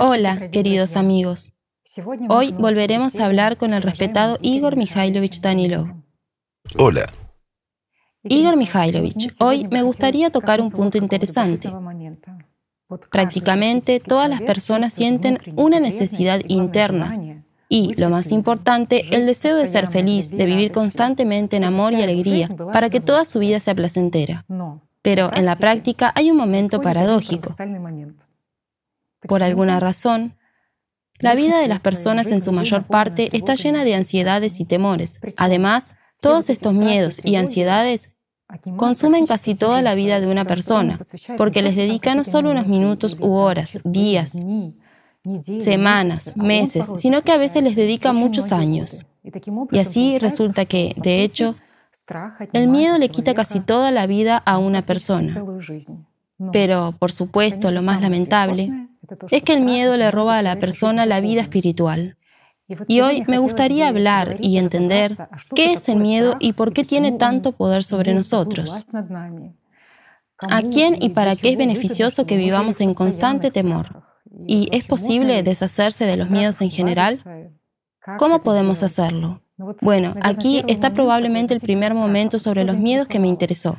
Hola, queridos amigos. Hoy volveremos a hablar con el respetado Igor Mikhailovich Danilov. Hola. Igor Mikhailovich, hoy me gustaría tocar un punto interesante. Prácticamente todas las personas sienten una necesidad interna y, lo más importante, el deseo de ser feliz, de vivir constantemente en amor y alegría, para que toda su vida sea placentera. Pero en la práctica hay un momento paradójico. Por alguna razón, la vida de las personas en su mayor parte está llena de ansiedades y temores. Además, todos estos miedos y ansiedades consumen casi toda la vida de una persona, porque les dedica no solo unos minutos u horas, días, semanas, meses, sino que a veces les dedica muchos años. Y así resulta que, de hecho, el miedo le quita casi toda la vida a una persona. Pero, por supuesto, lo más lamentable es que el miedo le roba a la persona la vida espiritual. Y hoy me gustaría hablar y entender qué es el miedo y por qué tiene tanto poder sobre nosotros. ¿A quién y para qué es beneficioso que vivamos en constante temor? ¿Y es posible deshacerse de los miedos en general? ¿Cómo podemos hacerlo? Bueno, aquí está probablemente el primer momento sobre los miedos que me interesó.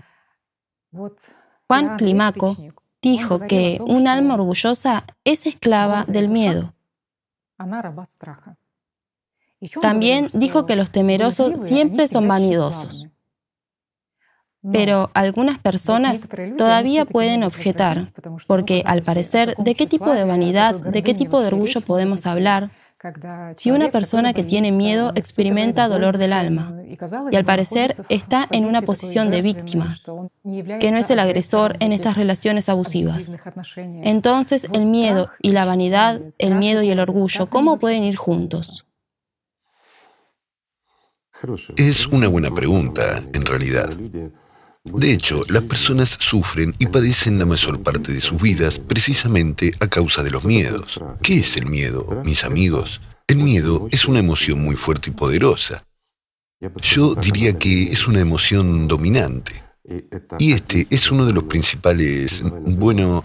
Juan Climaco dijo que un alma orgullosa es esclava del miedo. También dijo que los temerosos siempre son vanidosos. Pero algunas personas todavía pueden objetar, porque al parecer, ¿de qué tipo de vanidad, de qué tipo de orgullo podemos hablar si una persona que tiene miedo experimenta dolor del alma y al parecer está en una posición de víctima, que no es el agresor en estas relaciones abusivas. Entonces el miedo y la vanidad, el miedo y el orgullo, ¿cómo pueden ir juntos? Es una buena pregunta, en realidad. De hecho, las personas sufren y padecen la mayor parte de sus vidas precisamente a causa de los miedos. ¿Qué es el miedo, mis amigos? El miedo es una emoción muy fuerte y poderosa. Yo diría que es una emoción dominante. Y este es uno de los principales, bueno,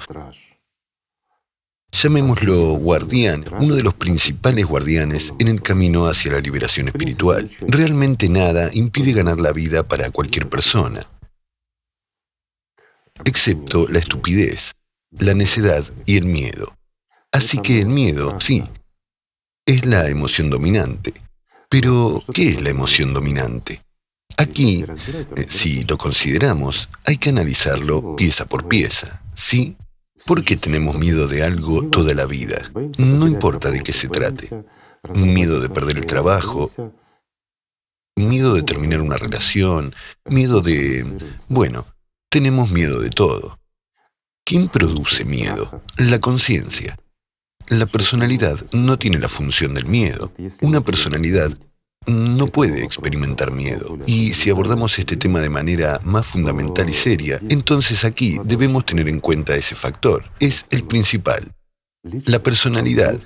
llamémoslo guardián, uno de los principales guardianes en el camino hacia la liberación espiritual. Realmente nada impide ganar la vida para cualquier persona excepto la estupidez, la necedad y el miedo. Así que el miedo, sí, es la emoción dominante. Pero, ¿qué es la emoción dominante? Aquí, eh, si lo consideramos, hay que analizarlo pieza por pieza, ¿sí? ¿Por qué tenemos miedo de algo toda la vida? No importa de qué se trate. Miedo de perder el trabajo, miedo de terminar una relación, miedo de... Bueno, tenemos miedo de todo. ¿Quién produce miedo? La conciencia. La personalidad no tiene la función del miedo. Una personalidad no puede experimentar miedo. Y si abordamos este tema de manera más fundamental y seria, entonces aquí debemos tener en cuenta ese factor. Es el principal. La personalidad.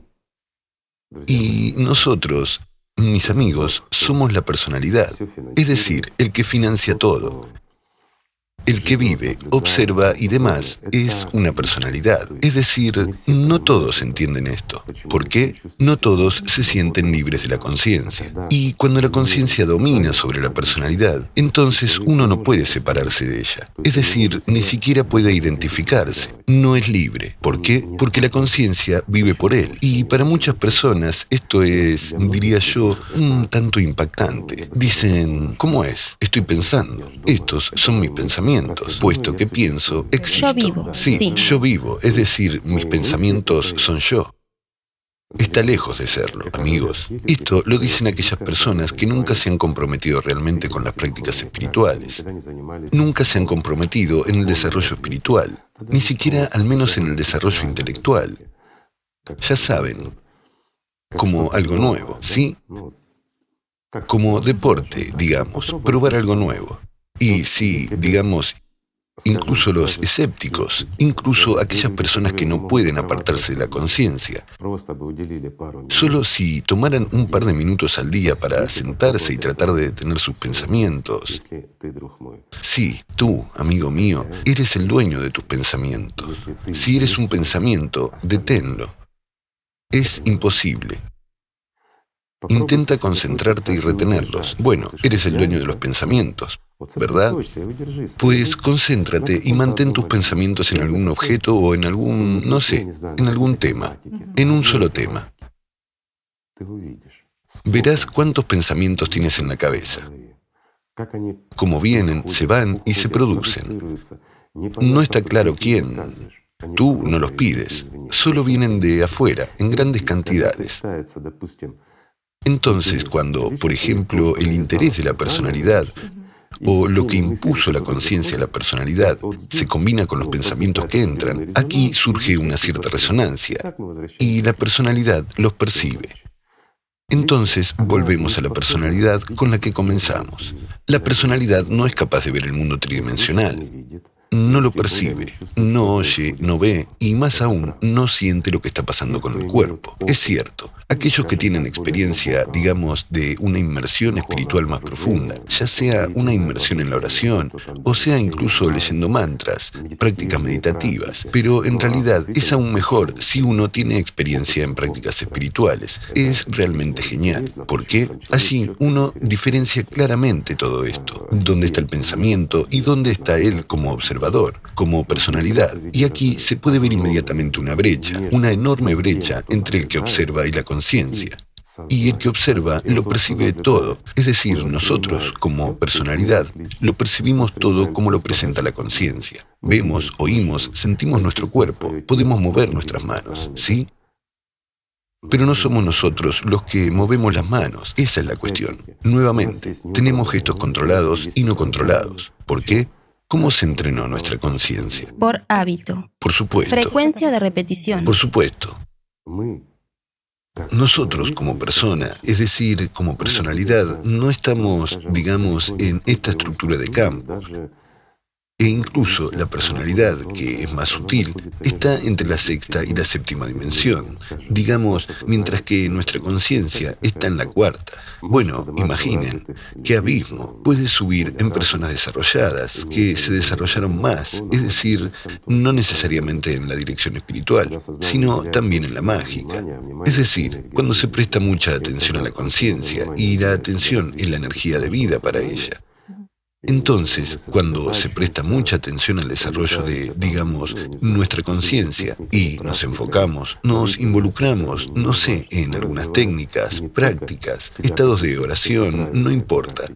Y nosotros, mis amigos, somos la personalidad. Es decir, el que financia todo, el que vive, observa y demás es una personalidad. Es decir, no todos entienden esto. ¿Por qué? No todos se sienten libres de la conciencia. Y cuando la conciencia domina sobre la personalidad, entonces uno no puede separarse de ella. Es decir, ni siquiera puede identificarse. No es libre. ¿Por qué? Porque la conciencia vive por él. Y para muchas personas esto es, diría yo, un tanto impactante. Dicen, ¿cómo es? Estoy pensando. Estos son mis pensamientos puesto que pienso, existo. Yo vivo. Sí, yo vivo, es decir, mis pensamientos son yo. Está lejos de serlo, amigos. Esto lo dicen aquellas personas que nunca se han comprometido realmente con las prácticas espirituales. Nunca se han comprometido en el desarrollo espiritual, ni siquiera al menos en el desarrollo intelectual. Ya saben, como algo nuevo, ¿sí? Como deporte, digamos, probar algo nuevo. Y si, digamos, incluso los escépticos, incluso aquellas personas que no pueden apartarse de la conciencia, solo si tomaran un par de minutos al día para sentarse y tratar de detener sus pensamientos. Sí, tú, amigo mío, eres el dueño de tus pensamientos. Si eres un pensamiento, deténlo. Es imposible. Intenta concentrarte y retenerlos. Bueno, eres el dueño de los pensamientos, ¿verdad? Pues concéntrate y mantén tus pensamientos en algún objeto o en algún, no sé, en algún tema, en un solo tema. Verás cuántos pensamientos tienes en la cabeza. Cómo vienen, se van y se producen. No está claro quién. Tú no los pides, solo vienen de afuera, en grandes cantidades. Entonces, cuando, por ejemplo, el interés de la personalidad o lo que impuso la conciencia a la personalidad se combina con los pensamientos que entran, aquí surge una cierta resonancia y la personalidad los percibe. Entonces volvemos a la personalidad con la que comenzamos. La personalidad no es capaz de ver el mundo tridimensional no lo percibe, no oye, no ve y más aún no siente lo que está pasando con el cuerpo. Es cierto, aquellos que tienen experiencia, digamos, de una inmersión espiritual más profunda, ya sea una inmersión en la oración o sea incluso leyendo mantras, prácticas meditativas, pero en realidad es aún mejor si uno tiene experiencia en prácticas espirituales. Es realmente genial, porque allí uno diferencia claramente todo esto, dónde está el pensamiento y dónde está él como observador como personalidad. Y aquí se puede ver inmediatamente una brecha, una enorme brecha entre el que observa y la conciencia. Y el que observa lo percibe todo, es decir, nosotros como personalidad lo percibimos todo como lo presenta la conciencia. Vemos, oímos, sentimos nuestro cuerpo, podemos mover nuestras manos, ¿sí? Pero no somos nosotros los que movemos las manos, esa es la cuestión. Nuevamente, tenemos gestos controlados y no controlados. ¿Por qué? ¿Cómo se entrenó nuestra conciencia? Por hábito. Por supuesto. Frecuencia de repetición. Por supuesto. Nosotros como persona, es decir, como personalidad, no estamos, digamos, en esta estructura de campo. E incluso la personalidad, que es más sutil, está entre la sexta y la séptima dimensión, digamos, mientras que nuestra conciencia está en la cuarta. Bueno, imaginen, qué abismo puede subir en personas desarrolladas, que se desarrollaron más, es decir, no necesariamente en la dirección espiritual, sino también en la mágica. Es decir, cuando se presta mucha atención a la conciencia y la atención es la energía de vida para ella. Entonces, cuando se presta mucha atención al desarrollo de, digamos, nuestra conciencia y nos enfocamos, nos involucramos, no sé, en algunas técnicas, prácticas, estados de oración, no importa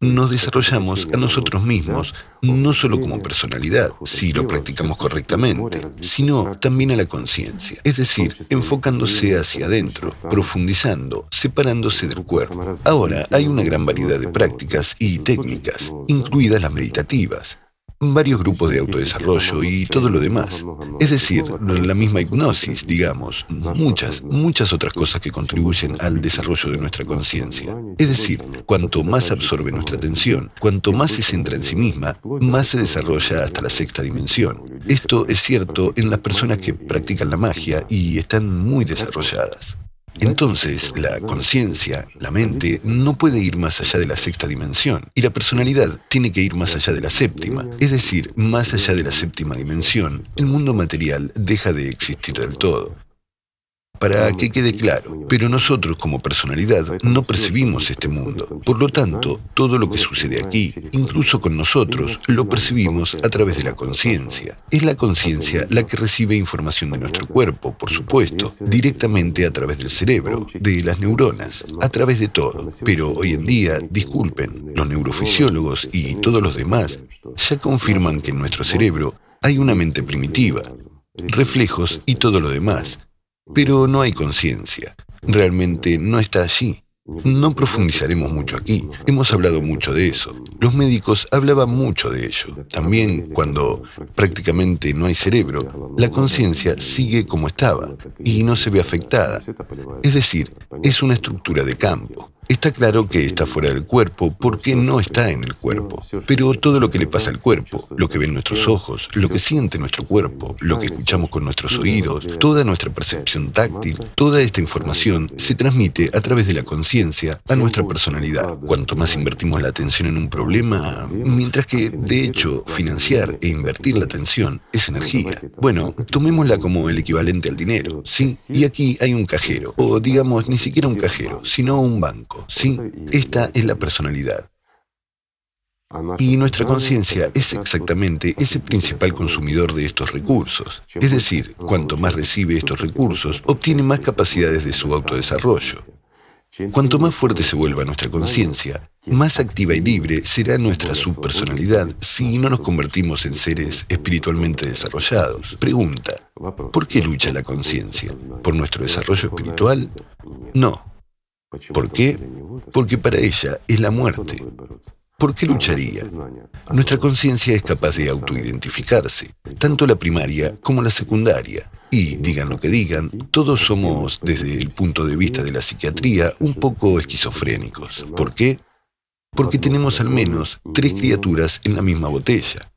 nos desarrollamos a nosotros mismos, no solo como personalidad, si lo practicamos correctamente, sino también a la conciencia, es decir, enfocándose hacia adentro, profundizando, separándose del cuerpo. Ahora hay una gran variedad de prácticas y técnicas, incluidas las meditativas, varios grupos de autodesarrollo y todo lo demás. Es decir, la misma hipnosis, digamos, muchas, muchas otras cosas que contribuyen al desarrollo de nuestra conciencia. Es decir, cuanto más absorbe nuestra atención, cuanto más se centra en sí misma, más se desarrolla hasta la sexta dimensión. Esto es cierto en las personas que practican la magia y están muy desarrolladas. Entonces, la conciencia, la mente, no puede ir más allá de la sexta dimensión y la personalidad tiene que ir más allá de la séptima. Es decir, más allá de la séptima dimensión, el mundo material deja de existir del todo para que quede claro. Pero nosotros como personalidad no percibimos este mundo. Por lo tanto, todo lo que sucede aquí, incluso con nosotros, lo percibimos a través de la conciencia. Es la conciencia la que recibe información de nuestro cuerpo, por supuesto, directamente a través del cerebro, de las neuronas, a través de todo. Pero hoy en día, disculpen, los neurofisiólogos y todos los demás ya confirman que en nuestro cerebro hay una mente primitiva, reflejos y todo lo demás pero no hay conciencia. Realmente no está allí. No profundizaremos mucho aquí. Hemos hablado mucho de eso. Los médicos hablaban mucho de ello. También cuando prácticamente no hay cerebro, la conciencia sigue como estaba y no se ve afectada. Es decir, es una estructura de campo. Está claro que está fuera del cuerpo porque no está en el cuerpo. Pero todo lo que le pasa al cuerpo, lo que ven nuestros ojos, lo que siente nuestro cuerpo, lo que escuchamos con nuestros oídos, toda nuestra percepción táctil, toda esta información se transmite a través de la conciencia a nuestra personalidad. Cuanto más invertimos la atención en un problema, mientras que, de hecho, financiar e invertir la atención es energía. Bueno, tomémosla como el equivalente al dinero, ¿sí? Y aquí hay un cajero, o digamos, ni siquiera un cajero, sino un banco. ¿Sí? Esta es la personalidad. Y nuestra conciencia es exactamente ese principal consumidor de estos recursos. Es decir, cuanto más recibe estos recursos, obtiene más capacidades de su autodesarrollo. Cuanto más fuerte se vuelva nuestra conciencia, más activa y libre será nuestra subpersonalidad si no nos convertimos en seres espiritualmente desarrollados. Pregunta, ¿por qué lucha la conciencia? ¿Por nuestro desarrollo espiritual? No, ¿Por qué? Porque para ella es la muerte. ¿Por qué lucharía? Nuestra conciencia es capaz de autoidentificarse, tanto la primaria como la secundaria. Y, digan lo que digan, todos somos, desde el punto de vista de la psiquiatría, un poco esquizofrénicos. ¿Por qué? Porque tenemos al menos tres criaturas en la misma botella.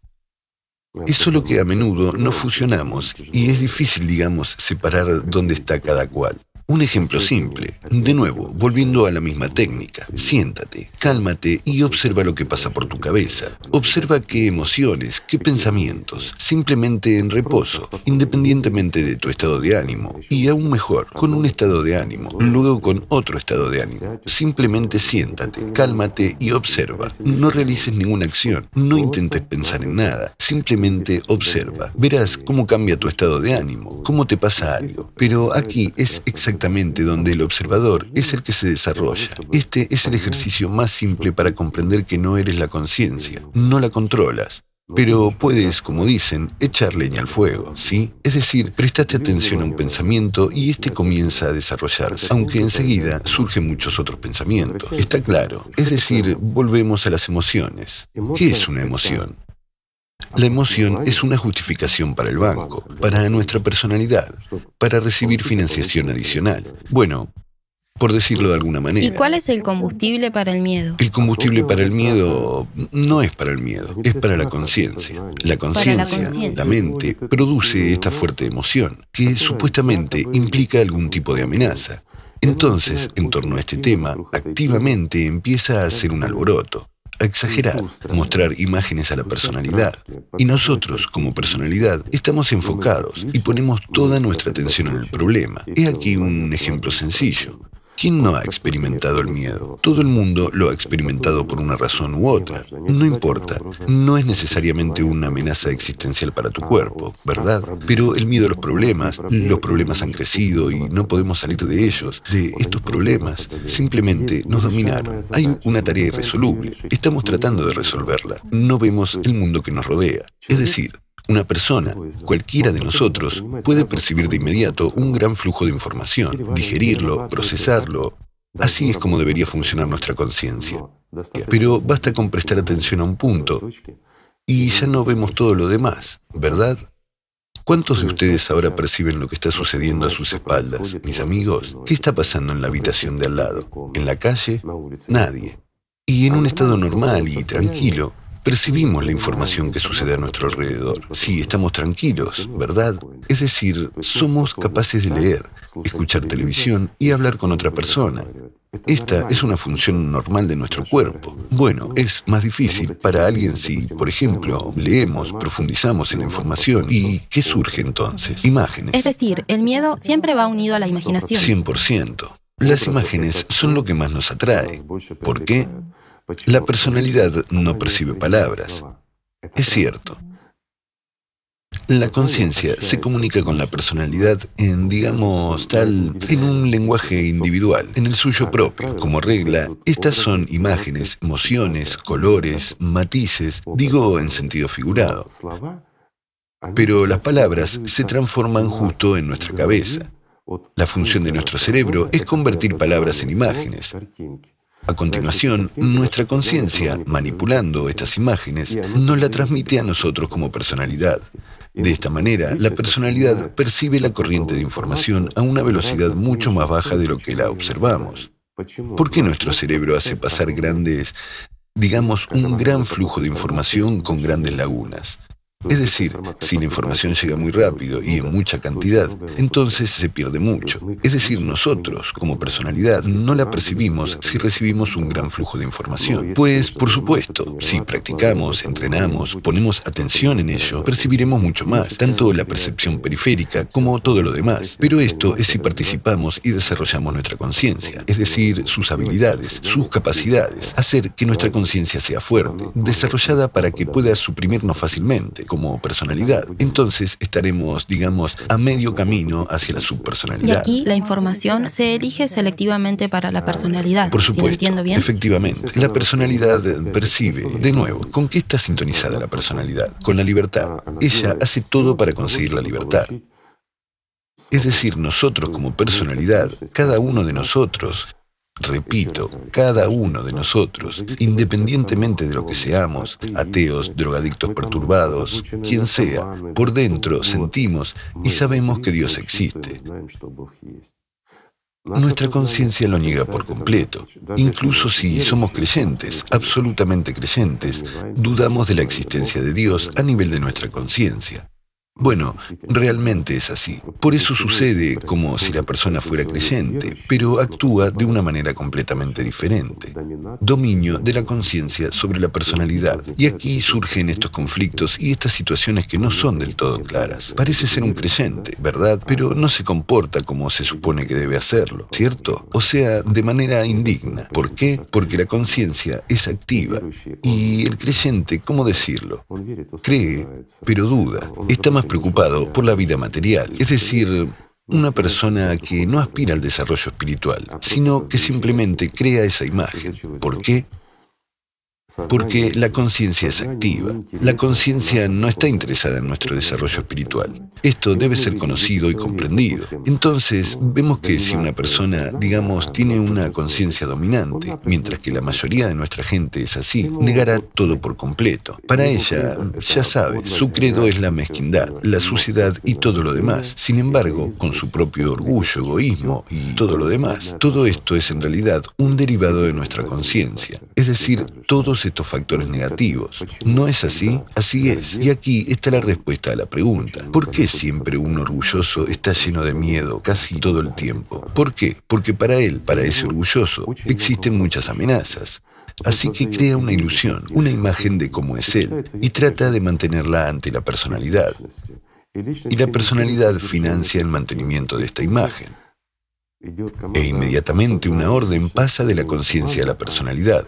Es solo que a menudo no fusionamos y es difícil, digamos, separar dónde está cada cual. Un ejemplo simple. De nuevo, volviendo a la misma técnica. Siéntate, cálmate y observa lo que pasa por tu cabeza. Observa qué emociones, qué pensamientos. Simplemente en reposo, independientemente de tu estado de ánimo. Y aún mejor, con un estado de ánimo, luego con otro estado de ánimo. Simplemente siéntate, cálmate y observa. No realices ninguna acción. No intentes pensar en nada. Simplemente observa. Verás cómo cambia tu estado de ánimo, cómo te pasa algo. Pero aquí es exactamente exactamente donde el observador es el que se desarrolla. Este es el ejercicio más simple para comprender que no eres la conciencia, no la controlas. Pero puedes, como dicen, echar leña al fuego, ¿sí? Es decir, prestate atención a un pensamiento y este comienza a desarrollarse, aunque enseguida surgen muchos otros pensamientos. Está claro. Es decir, volvemos a las emociones. ¿Qué es una emoción? La emoción es una justificación para el banco, para nuestra personalidad, para recibir financiación adicional. Bueno, por decirlo de alguna manera. ¿Y cuál es el combustible para el miedo? El combustible para el miedo no es para el miedo, es para la conciencia. La conciencia, la mente, produce esta fuerte emoción, que supuestamente implica algún tipo de amenaza. Entonces, en torno a este tema, activamente empieza a hacer un alboroto exagerar, mostrar imágenes a la personalidad. Y nosotros, como personalidad, estamos enfocados y ponemos toda nuestra atención en el problema. He aquí un ejemplo sencillo. ¿Quién no ha experimentado el miedo? Todo el mundo lo ha experimentado por una razón u otra. No importa, no es necesariamente una amenaza existencial para tu cuerpo, ¿verdad? Pero el miedo a los problemas, los problemas han crecido y no podemos salir de ellos, de estos problemas. Simplemente nos dominaron. Hay una tarea irresoluble. Estamos tratando de resolverla. No vemos el mundo que nos rodea. Es decir, una persona, cualquiera de nosotros, puede percibir de inmediato un gran flujo de información, digerirlo, procesarlo. Así es como debería funcionar nuestra conciencia. Pero basta con prestar atención a un punto y ya no vemos todo lo demás, ¿verdad? ¿Cuántos de ustedes ahora perciben lo que está sucediendo a sus espaldas? Mis amigos, ¿qué está pasando en la habitación de al lado? ¿En la calle? Nadie. Y en un estado normal y tranquilo, percibimos la información que sucede a nuestro alrededor. Sí, estamos tranquilos, ¿verdad? Es decir, somos capaces de leer, escuchar televisión y hablar con otra persona. Esta es una función normal de nuestro cuerpo. Bueno, es más difícil para alguien si, por ejemplo, leemos, profundizamos en la información. ¿Y qué surge entonces? Imágenes. Es decir, el miedo siempre va unido a la imaginación. 100%. Las imágenes son lo que más nos atrae. ¿Por qué? La personalidad no percibe palabras. Es cierto. La conciencia se comunica con la personalidad en, digamos, tal, en un lenguaje individual, en el suyo propio. Como regla, estas son imágenes, emociones, colores, matices, digo en sentido figurado. Pero las palabras se transforman justo en nuestra cabeza. La función de nuestro cerebro es convertir palabras en imágenes. A continuación, nuestra conciencia, manipulando estas imágenes, nos la transmite a nosotros como personalidad. De esta manera, la personalidad percibe la corriente de información a una velocidad mucho más baja de lo que la observamos. ¿Por qué nuestro cerebro hace pasar grandes, digamos, un gran flujo de información con grandes lagunas? Es decir, si la información llega muy rápido y en mucha cantidad, entonces se pierde mucho. Es decir, nosotros, como personalidad, no la percibimos si recibimos un gran flujo de información. Pues, por supuesto, si practicamos, entrenamos, ponemos atención en ello, percibiremos mucho más, tanto la percepción periférica como todo lo demás. Pero esto es si participamos y desarrollamos nuestra conciencia, es decir, sus habilidades, sus capacidades, hacer que nuestra conciencia sea fuerte, desarrollada para que pueda suprimirnos fácilmente como personalidad. Entonces estaremos, digamos, a medio camino hacia la subpersonalidad. Y aquí la información se elige selectivamente para la personalidad. Por supuesto. entiendo bien. Efectivamente. La personalidad percibe, de nuevo, ¿con qué está sintonizada la personalidad? Con la libertad. Ella hace todo para conseguir la libertad. Es decir, nosotros como personalidad, cada uno de nosotros, Repito, cada uno de nosotros, independientemente de lo que seamos, ateos, drogadictos perturbados, quien sea, por dentro sentimos y sabemos que Dios existe. Nuestra conciencia lo niega por completo. Incluso si somos creyentes, absolutamente creyentes, dudamos de la existencia de Dios a nivel de nuestra conciencia. Bueno, realmente es así. Por eso sucede como si la persona fuera creyente, pero actúa de una manera completamente diferente. Dominio de la conciencia sobre la personalidad. Y aquí surgen estos conflictos y estas situaciones que no son del todo claras. Parece ser un creyente, ¿verdad? Pero no se comporta como se supone que debe hacerlo, ¿cierto? O sea, de manera indigna. ¿Por qué? Porque la conciencia es activa. Y el creyente, ¿cómo decirlo? Cree, pero duda. Está más preocupado por la vida material, es decir, una persona que no aspira al desarrollo espiritual, sino que simplemente crea esa imagen. ¿Por qué? Porque la conciencia es activa. La conciencia no está interesada en nuestro desarrollo espiritual. Esto debe ser conocido y comprendido. Entonces, vemos que si una persona, digamos, tiene una conciencia dominante, mientras que la mayoría de nuestra gente es así, negará todo por completo. Para ella, ya sabe, su credo es la mezquindad, la suciedad y todo lo demás. Sin embargo, con su propio orgullo, egoísmo y todo lo demás, todo esto es en realidad un derivado de nuestra conciencia. Es decir, todos estos factores negativos. ¿No es así? Así es. Y aquí está la respuesta a la pregunta. ¿Por qué siempre un orgulloso está lleno de miedo casi todo el tiempo? ¿Por qué? Porque para él, para ese orgulloso, existen muchas amenazas. Así que crea una ilusión, una imagen de cómo es él, y trata de mantenerla ante la personalidad. Y la personalidad financia el mantenimiento de esta imagen. E inmediatamente una orden pasa de la conciencia a la personalidad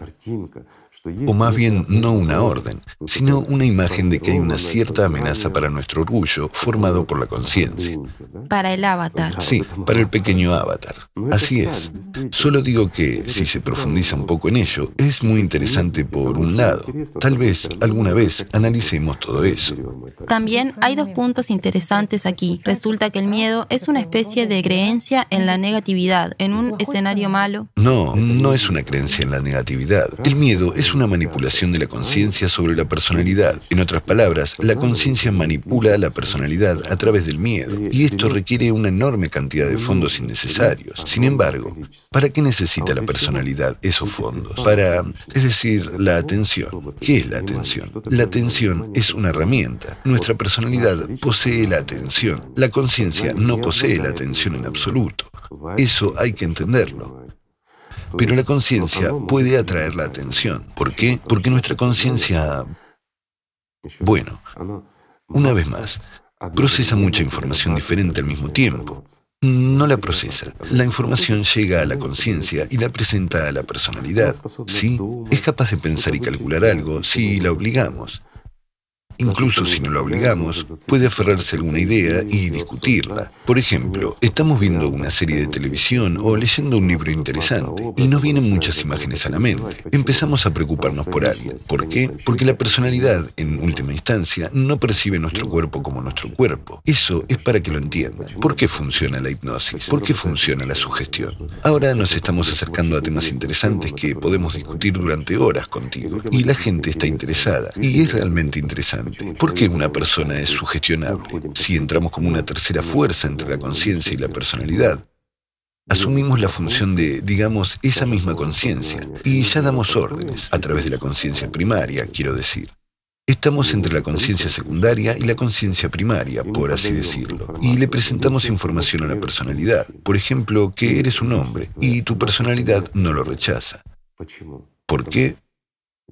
o más bien no una orden, sino una imagen de que hay una cierta amenaza para nuestro orgullo formado por la conciencia. Para el avatar. Sí, para el pequeño avatar. Así es. Solo digo que si se profundiza un poco en ello, es muy interesante por un lado. Tal vez alguna vez analicemos todo eso. También hay dos puntos interesantes aquí. Resulta que el miedo es una especie de creencia en la negatividad, en un escenario malo. No, no es una creencia en la negatividad. El miedo es una manipulación de la conciencia sobre la personalidad. En otras palabras, la conciencia manipula a la personalidad a través del miedo, y esto requiere una enorme cantidad de fondos innecesarios. Sin embargo, ¿para qué necesita la personalidad esos fondos? Para, es decir, la atención. ¿Qué es la atención? La atención es una herramienta. Nuestra personalidad posee la atención. La conciencia no posee la atención en absoluto. Eso hay que entenderlo. Pero la conciencia puede atraer la atención. ¿Por qué? Porque nuestra conciencia, bueno, una vez más, procesa mucha información diferente al mismo tiempo. No la procesa. La información llega a la conciencia y la presenta a la personalidad. Sí, es capaz de pensar y calcular algo si la obligamos. Incluso si no lo obligamos, puede aferrarse a alguna idea y discutirla. Por ejemplo, estamos viendo una serie de televisión o leyendo un libro interesante y nos vienen muchas imágenes a la mente. Empezamos a preocuparnos por algo. ¿Por qué? Porque la personalidad, en última instancia, no percibe nuestro cuerpo como nuestro cuerpo. Eso es para que lo entiendan. ¿Por qué funciona la hipnosis? ¿Por qué funciona la sugestión? Ahora nos estamos acercando a temas interesantes que podemos discutir durante horas contigo. Y la gente está interesada. Y es realmente interesante. ¿Por qué una persona es sugestionable si entramos como una tercera fuerza entre la conciencia y la personalidad? Asumimos la función de, digamos, esa misma conciencia y ya damos órdenes a través de la conciencia primaria, quiero decir. Estamos entre la conciencia secundaria y la conciencia primaria, por así decirlo, y le presentamos información a la personalidad. Por ejemplo, que eres un hombre y tu personalidad no lo rechaza. ¿Por qué?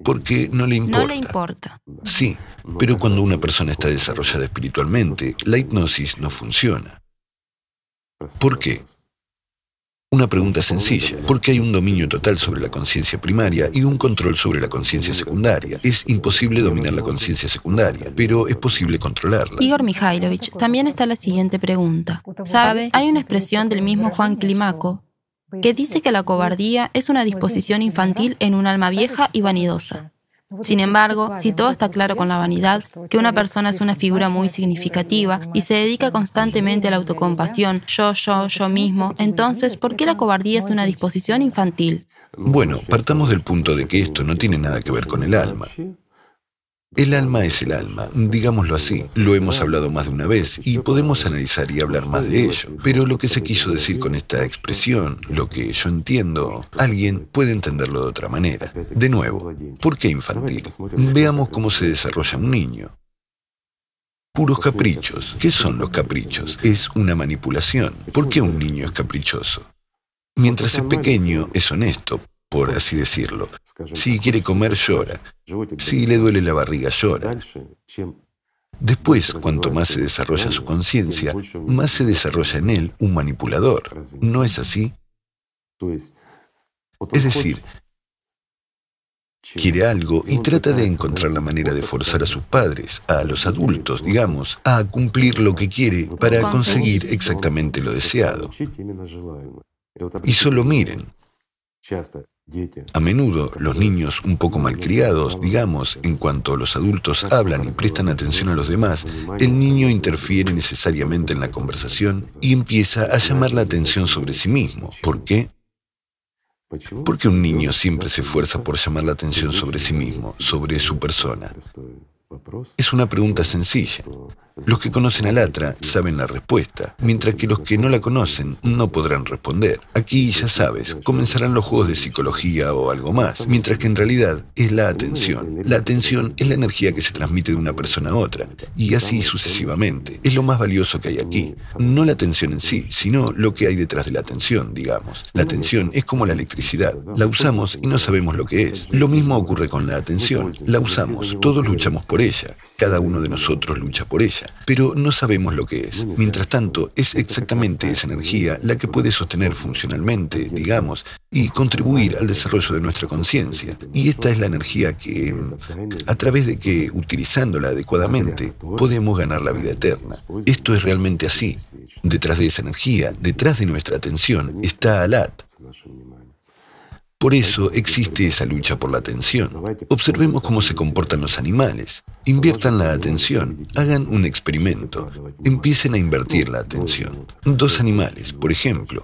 Porque no le importa. No le importa. Sí, pero cuando una persona está desarrollada espiritualmente, la hipnosis no funciona. ¿Por qué? Una pregunta sencilla, porque hay un dominio total sobre la conciencia primaria y un control sobre la conciencia secundaria. Es imposible dominar la conciencia secundaria, pero es posible controlarla. Igor Mikhailovich, también está la siguiente pregunta. ¿Sabe? Hay una expresión del mismo Juan Climaco que dice que la cobardía es una disposición infantil en un alma vieja y vanidosa. Sin embargo, si todo está claro con la vanidad, que una persona es una figura muy significativa y se dedica constantemente a la autocompasión, yo, yo, yo mismo, entonces, ¿por qué la cobardía es una disposición infantil? Bueno, partamos del punto de que esto no tiene nada que ver con el alma. El alma es el alma, digámoslo así. Lo hemos hablado más de una vez y podemos analizar y hablar más de ello. Pero lo que se quiso decir con esta expresión, lo que yo entiendo, alguien puede entenderlo de otra manera. De nuevo, ¿por qué infantil? Veamos cómo se desarrolla un niño. Puros caprichos. ¿Qué son los caprichos? Es una manipulación. ¿Por qué un niño es caprichoso? Mientras es pequeño, es honesto, por así decirlo. Si quiere comer, llora. Si le duele la barriga, llora. Después, cuanto más se desarrolla su conciencia, más se desarrolla en él un manipulador. ¿No es así? Es decir, quiere algo y trata de encontrar la manera de forzar a sus padres, a los adultos, digamos, a cumplir lo que quiere para conseguir. exactamente lo deseado. Y solo miren, a menudo los niños un poco malcriados, digamos, en cuanto los adultos hablan y prestan atención a los demás, el niño interfiere necesariamente en la conversación y empieza a llamar la atención sobre sí mismo. ¿Por qué? Porque un niño siempre se esfuerza por llamar la atención sobre sí mismo, sobre su persona. Es una pregunta sencilla. Los que conocen a Latra saben la respuesta, mientras que los que no la conocen no podrán responder. Aquí, ya sabes, comenzarán los juegos de psicología o algo más, mientras que en realidad es la atención. La atención es la energía que se transmite de una persona a otra, y así sucesivamente. Es lo más valioso que hay aquí. No la atención en sí, sino lo que hay detrás de la atención, digamos. La atención es como la electricidad. La usamos y no sabemos lo que es. Lo mismo ocurre con la atención. La usamos, todos luchamos por ella. Cada uno de nosotros lucha por ella pero no sabemos lo que es. Mientras tanto, es exactamente esa energía la que puede sostener funcionalmente, digamos, y contribuir al desarrollo de nuestra conciencia. Y esta es la energía que, a través de que, utilizándola adecuadamente, podemos ganar la vida eterna. Esto es realmente así. Detrás de esa energía, detrás de nuestra atención, está Alat. Por eso existe esa lucha por la atención. Observemos cómo se comportan los animales. Inviertan la atención, hagan un experimento, empiecen a invertir la atención. Dos animales, por ejemplo,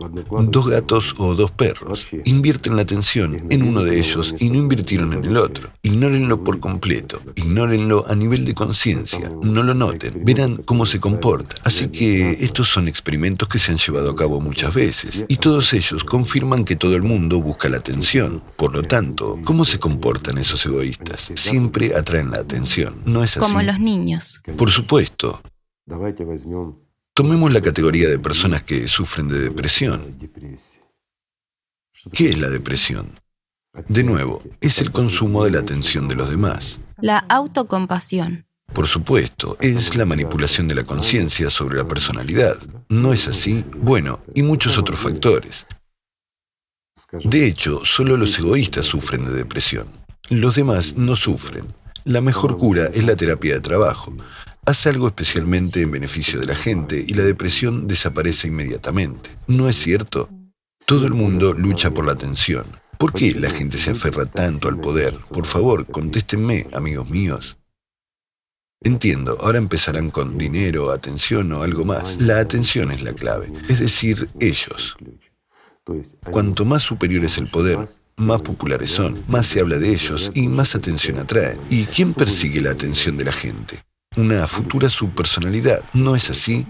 dos gatos o dos perros, invierten la atención en uno de ellos y no invirtieron en el otro. Ignórenlo por completo, ignórenlo a nivel de conciencia, no lo noten, verán cómo se comporta. Así que estos son experimentos que se han llevado a cabo muchas veces y todos ellos confirman que todo el mundo busca la atención. Por lo tanto, ¿cómo se comportan esos egoístas? Siempre atraen la atención no es así. Como los niños. Por supuesto. Tomemos la categoría de personas que sufren de depresión. ¿Qué es la depresión? De nuevo, es el consumo de la atención de los demás. La autocompasión. Por supuesto, es la manipulación de la conciencia sobre la personalidad. ¿No es así? Bueno, y muchos otros factores. De hecho, solo los egoístas sufren de depresión. Los demás no sufren. La mejor cura es la terapia de trabajo. Hace algo especialmente en beneficio de la gente y la depresión desaparece inmediatamente. ¿No es cierto? Todo el mundo lucha por la atención. ¿Por qué la gente se aferra tanto al poder? Por favor, contéstenme, amigos míos. Entiendo, ahora empezarán con dinero, atención o algo más. La atención es la clave, es decir, ellos. Cuanto más superior es el poder, más populares son, más se habla de ellos y más atención atraen. ¿Y quién persigue la atención de la gente? Una futura subpersonalidad, ¿no es así?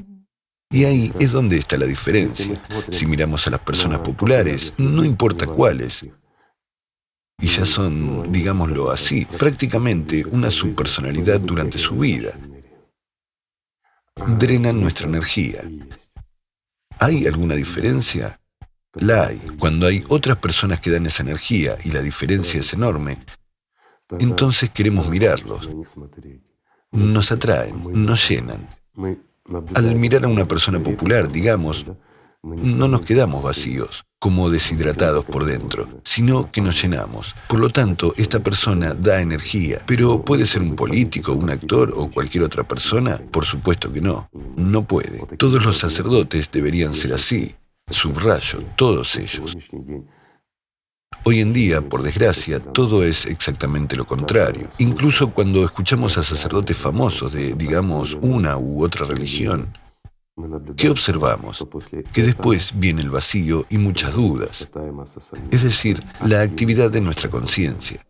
Y ahí es donde está la diferencia. Si miramos a las personas populares, no importa cuáles, y ya son, digámoslo así, prácticamente una subpersonalidad durante su vida. Drenan nuestra energía. ¿Hay alguna diferencia? La hay. Cuando hay otras personas que dan esa energía y la diferencia es enorme, entonces queremos mirarlos. Nos atraen, nos llenan. Al mirar a una persona popular, digamos, no nos quedamos vacíos, como deshidratados por dentro, sino que nos llenamos. Por lo tanto, esta persona da energía, pero ¿puede ser un político, un actor o cualquier otra persona? Por supuesto que no, no puede. Todos los sacerdotes deberían ser así, subrayo, todos ellos. Hoy en día, por desgracia, todo es exactamente lo contrario. Incluso cuando escuchamos a sacerdotes famosos de, digamos, una u otra religión, ¿qué observamos? Que después viene el vacío y muchas dudas. Es decir, la actividad de nuestra conciencia.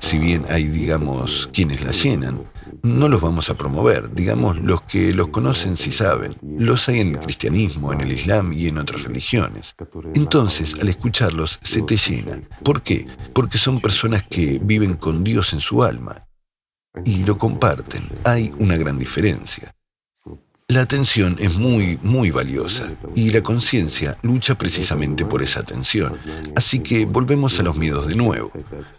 Si bien hay, digamos, quienes la llenan, no los vamos a promover, digamos, los que los conocen si saben. Los hay en el cristianismo, en el islam y en otras religiones. Entonces, al escucharlos, se te llena. ¿Por qué? Porque son personas que viven con Dios en su alma y lo comparten. Hay una gran diferencia. La atención es muy, muy valiosa y la conciencia lucha precisamente por esa atención. Así que volvemos a los miedos de nuevo.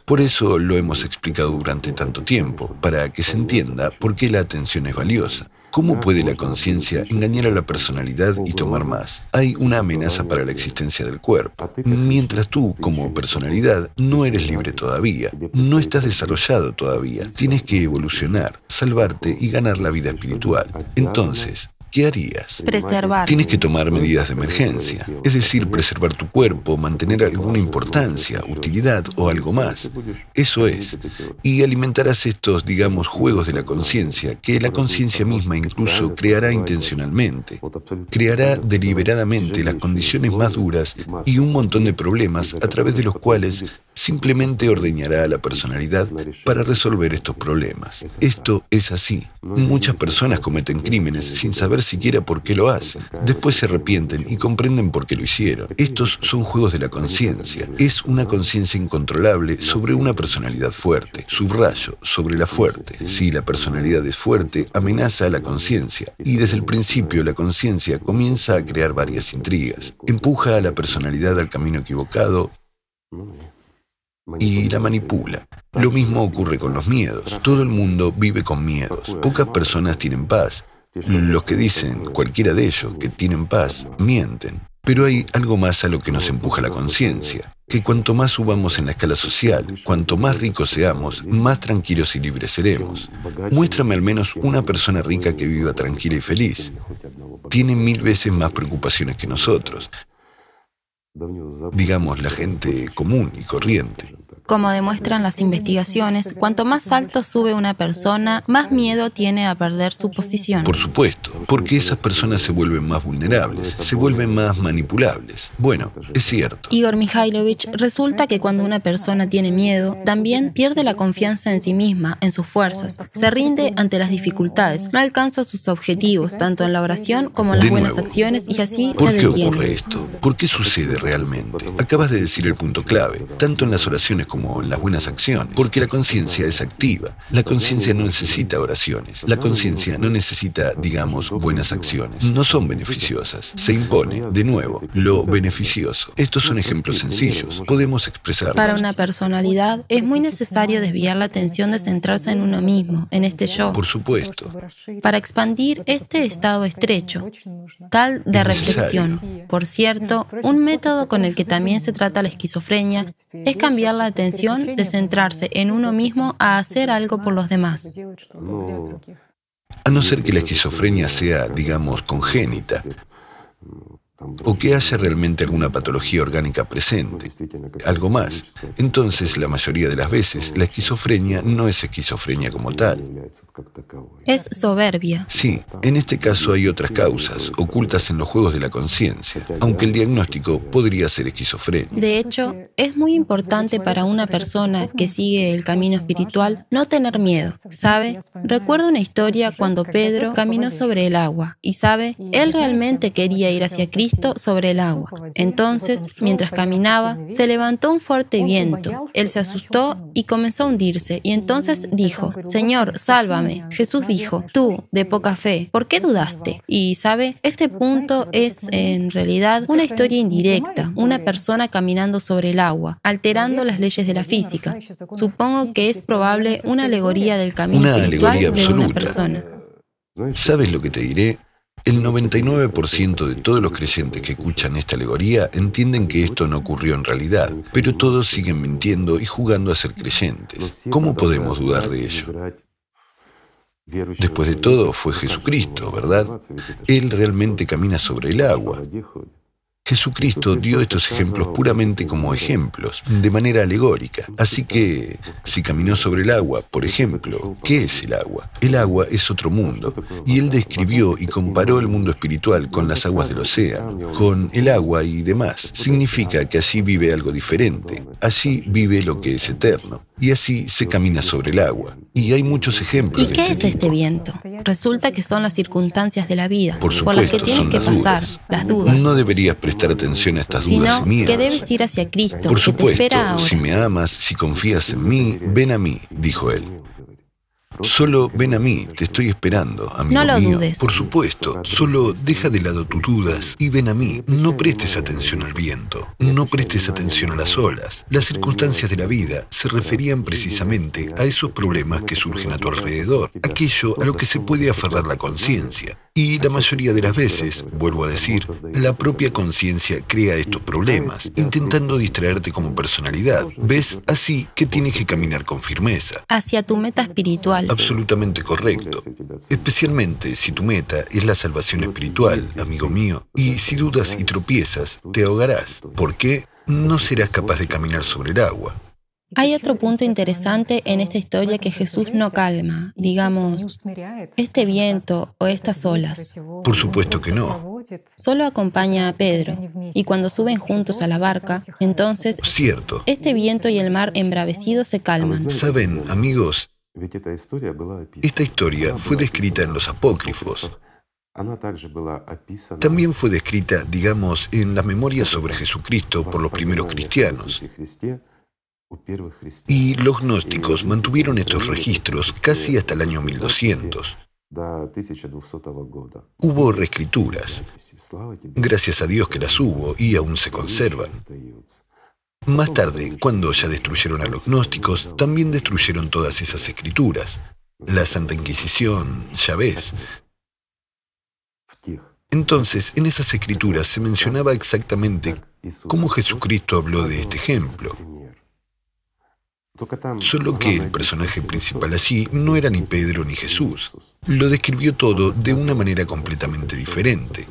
Por eso lo hemos explicado durante tanto tiempo, para que se entienda por qué la atención es valiosa. ¿Cómo puede la conciencia engañar a la personalidad y tomar más? Hay una amenaza para la existencia del cuerpo. Mientras tú, como personalidad, no eres libre todavía, no estás desarrollado todavía, tienes que evolucionar, salvarte y ganar la vida espiritual. Entonces, ¿qué harías? Preservar. Tienes que tomar medidas de emergencia, es decir, preservar tu cuerpo, mantener alguna importancia, utilidad o algo más. Eso es. Y alimentarás estos, digamos, juegos de la conciencia, que la conciencia misma incluso creará intencionalmente. Creará deliberadamente las condiciones más duras y un montón de problemas a través de los cuales simplemente ordeñará a la personalidad para resolver estos problemas. Esto es así. Muchas personas cometen crímenes sin siquiera por qué lo hacen. Después se arrepienten y comprenden por qué lo hicieron. Estos son juegos de la conciencia. Es una conciencia incontrolable sobre una personalidad fuerte. Subrayo, sobre la fuerte. Si la personalidad es fuerte, amenaza a la conciencia. Y desde el principio la conciencia comienza a crear varias intrigas. Empuja a la personalidad al camino equivocado y la manipula. Lo mismo ocurre con los miedos. Todo el mundo vive con miedos. Pocas personas tienen paz. Los que dicen, cualquiera de ellos, que tienen paz, mienten. Pero hay algo más a lo que nos empuja la conciencia, que cuanto más subamos en la escala social, cuanto más ricos seamos, más tranquilos y libres seremos. Muéstrame al menos una persona rica que viva tranquila y feliz. Tiene mil veces más preocupaciones que nosotros. Digamos, la gente común y corriente. Como demuestran las investigaciones, cuanto más alto sube una persona, más miedo tiene a perder su posición. Por supuesto, porque esas personas se vuelven más vulnerables, se vuelven más manipulables. Bueno, es cierto. Igor Mikhailovich, resulta que cuando una persona tiene miedo, también pierde la confianza en sí misma, en sus fuerzas, se rinde ante las dificultades, no alcanza sus objetivos, tanto en la oración como en las buenas acciones, y así ¿Por se qué detiene. ocurre esto? ¿Por qué sucede realmente? Acabas de decir el punto clave, tanto en las oraciones como en las buenas acciones, porque la conciencia es activa. La conciencia no necesita oraciones. La conciencia no necesita, digamos, buenas acciones. No son beneficiosas. Se impone, de nuevo, lo beneficioso. Estos son ejemplos sencillos. Podemos expresarlos. Para una personalidad es muy necesario desviar la atención de centrarse en uno mismo, en este yo, Por supuesto. para expandir este estado estrecho, tal de reflexión. Por cierto, un método con el que también se trata la esquizofrenia es cambiar la atención de centrarse en uno mismo a hacer algo por los demás. A no ser que la esquizofrenia sea, digamos, congénita. O que haya realmente alguna patología orgánica presente. Algo más. Entonces, la mayoría de las veces, la esquizofrenia no es esquizofrenia como tal. Es soberbia. Sí, en este caso hay otras causas, ocultas en los juegos de la conciencia, aunque el diagnóstico podría ser esquizofrenia. De hecho, es muy importante para una persona que sigue el camino espiritual no tener miedo. ¿Sabe? Recuerdo una historia cuando Pedro caminó sobre el agua y sabe, él realmente quería ir hacia Cristo sobre el agua. Entonces, mientras caminaba, se levantó un fuerte viento. Él se asustó y comenzó a hundirse y entonces dijo, Señor, sálvame. Jesús dijo, tú, de poca fe, ¿por qué dudaste? Y sabe, este punto es en realidad una historia indirecta, una persona caminando sobre el agua, alterando las leyes de la física. Supongo que es probable una alegoría del camino espiritual de una persona. ¿Sabes lo que te diré? El 99% de todos los creyentes que escuchan esta alegoría entienden que esto no ocurrió en realidad, pero todos siguen mintiendo y jugando a ser creyentes. ¿Cómo podemos dudar de ello? Después de todo, fue Jesucristo, ¿verdad? Él realmente camina sobre el agua. Jesucristo dio estos ejemplos puramente como ejemplos, de manera alegórica. Así que, si caminó sobre el agua, por ejemplo, ¿qué es el agua? El agua es otro mundo, y él describió y comparó el mundo espiritual con las aguas del océano, con el agua y demás. Significa que así vive algo diferente, así vive lo que es eterno, y así se camina sobre el agua. Y hay muchos ejemplos. ¿Y qué este es este viento? Resulta que son las circunstancias de la vida por, supuesto, por las que tienes que pasar, las dudas. No deberías prestar atención a estas Sino dudas y miedos. que debes ir hacia Cristo, Por que te supuesto, espera ahora. si me amas, si confías en mí, ven a mí, dijo él. Solo ven a mí, te estoy esperando, amigo No lo mío. dudes. Por supuesto, solo deja de lado tus dudas y ven a mí. No prestes atención al viento, no prestes atención a las olas. Las circunstancias de la vida se referían precisamente a esos problemas que surgen a tu alrededor, aquello a lo que se puede aferrar la conciencia. Y la mayoría de las veces, vuelvo a decir, la propia conciencia crea estos problemas, intentando distraerte como personalidad. ¿Ves? Así que tienes que caminar con firmeza. Hacia tu meta espiritual. Absolutamente correcto. Especialmente si tu meta es la salvación espiritual, amigo mío. Y si dudas y tropiezas, te ahogarás. ¿Por qué? No serás capaz de caminar sobre el agua. Hay otro punto interesante en esta historia que Jesús no calma, digamos, este viento o estas olas. Por supuesto que no. Solo acompaña a Pedro, y cuando suben juntos a la barca, entonces Cierto. este viento y el mar embravecido se calman. Saben, amigos, esta historia fue descrita en los apócrifos. También fue descrita, digamos, en las memorias sobre Jesucristo por los primeros cristianos. Y los gnósticos mantuvieron estos registros casi hasta el año 1200. Hubo reescrituras. Gracias a Dios que las hubo y aún se conservan. Más tarde, cuando ya destruyeron a los gnósticos, también destruyeron todas esas escrituras. La Santa Inquisición, ya ves. Entonces, en esas escrituras se mencionaba exactamente cómo Jesucristo habló de este ejemplo. Solo que el personaje principal allí no era ni Pedro ni Jesús. Lo describió todo de una manera completamente diferente.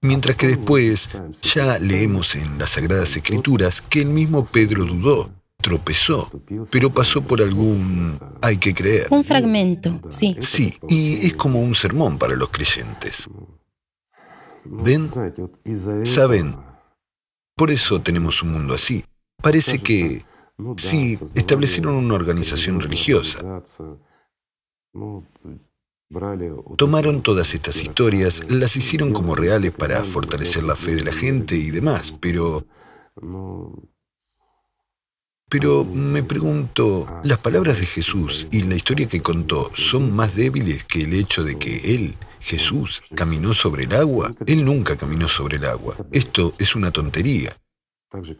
Mientras que después ya leemos en las Sagradas Escrituras que el mismo Pedro dudó, tropezó, pero pasó por algún hay que creer. Un fragmento, sí. Sí, y es como un sermón para los creyentes. ¿Ven? ¿Saben? Por eso tenemos un mundo así. Parece que Sí, establecieron una organización religiosa. Tomaron todas estas historias, las hicieron como reales para fortalecer la fe de la gente y demás, pero... Pero me pregunto, ¿las palabras de Jesús y la historia que contó son más débiles que el hecho de que Él, Jesús, caminó sobre el agua? Él nunca caminó sobre el agua. Esto es una tontería.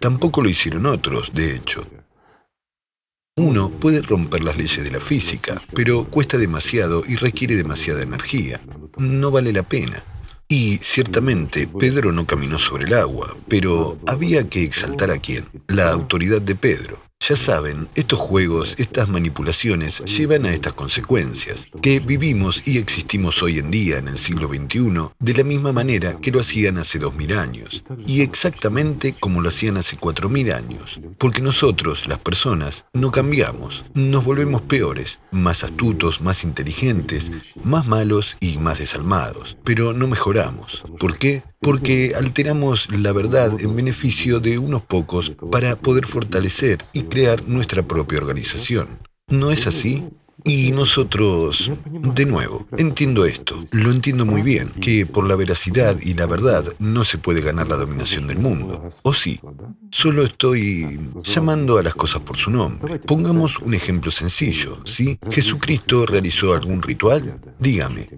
Tampoco lo hicieron otros, de hecho. Uno puede romper las leyes de la física, pero cuesta demasiado y requiere demasiada energía. No vale la pena. Y ciertamente Pedro no caminó sobre el agua, pero había que exaltar a quién, la autoridad de Pedro. Ya saben, estos juegos, estas manipulaciones llevan a estas consecuencias, que vivimos y existimos hoy en día, en el siglo XXI, de la misma manera que lo hacían hace 2000 años, y exactamente como lo hacían hace 4000 años, porque nosotros, las personas, no cambiamos, nos volvemos peores, más astutos, más inteligentes, más malos y más desalmados, pero no mejoramos. ¿Por qué? Porque alteramos la verdad en beneficio de unos pocos para poder fortalecer y crear nuestra propia organización. ¿No es así? Y nosotros, de nuevo, entiendo esto, lo entiendo muy bien, que por la veracidad y la verdad no se puede ganar la dominación del mundo. ¿O sí? Solo estoy llamando a las cosas por su nombre. Pongamos un ejemplo sencillo, ¿sí? ¿Jesucristo realizó algún ritual? Dígame.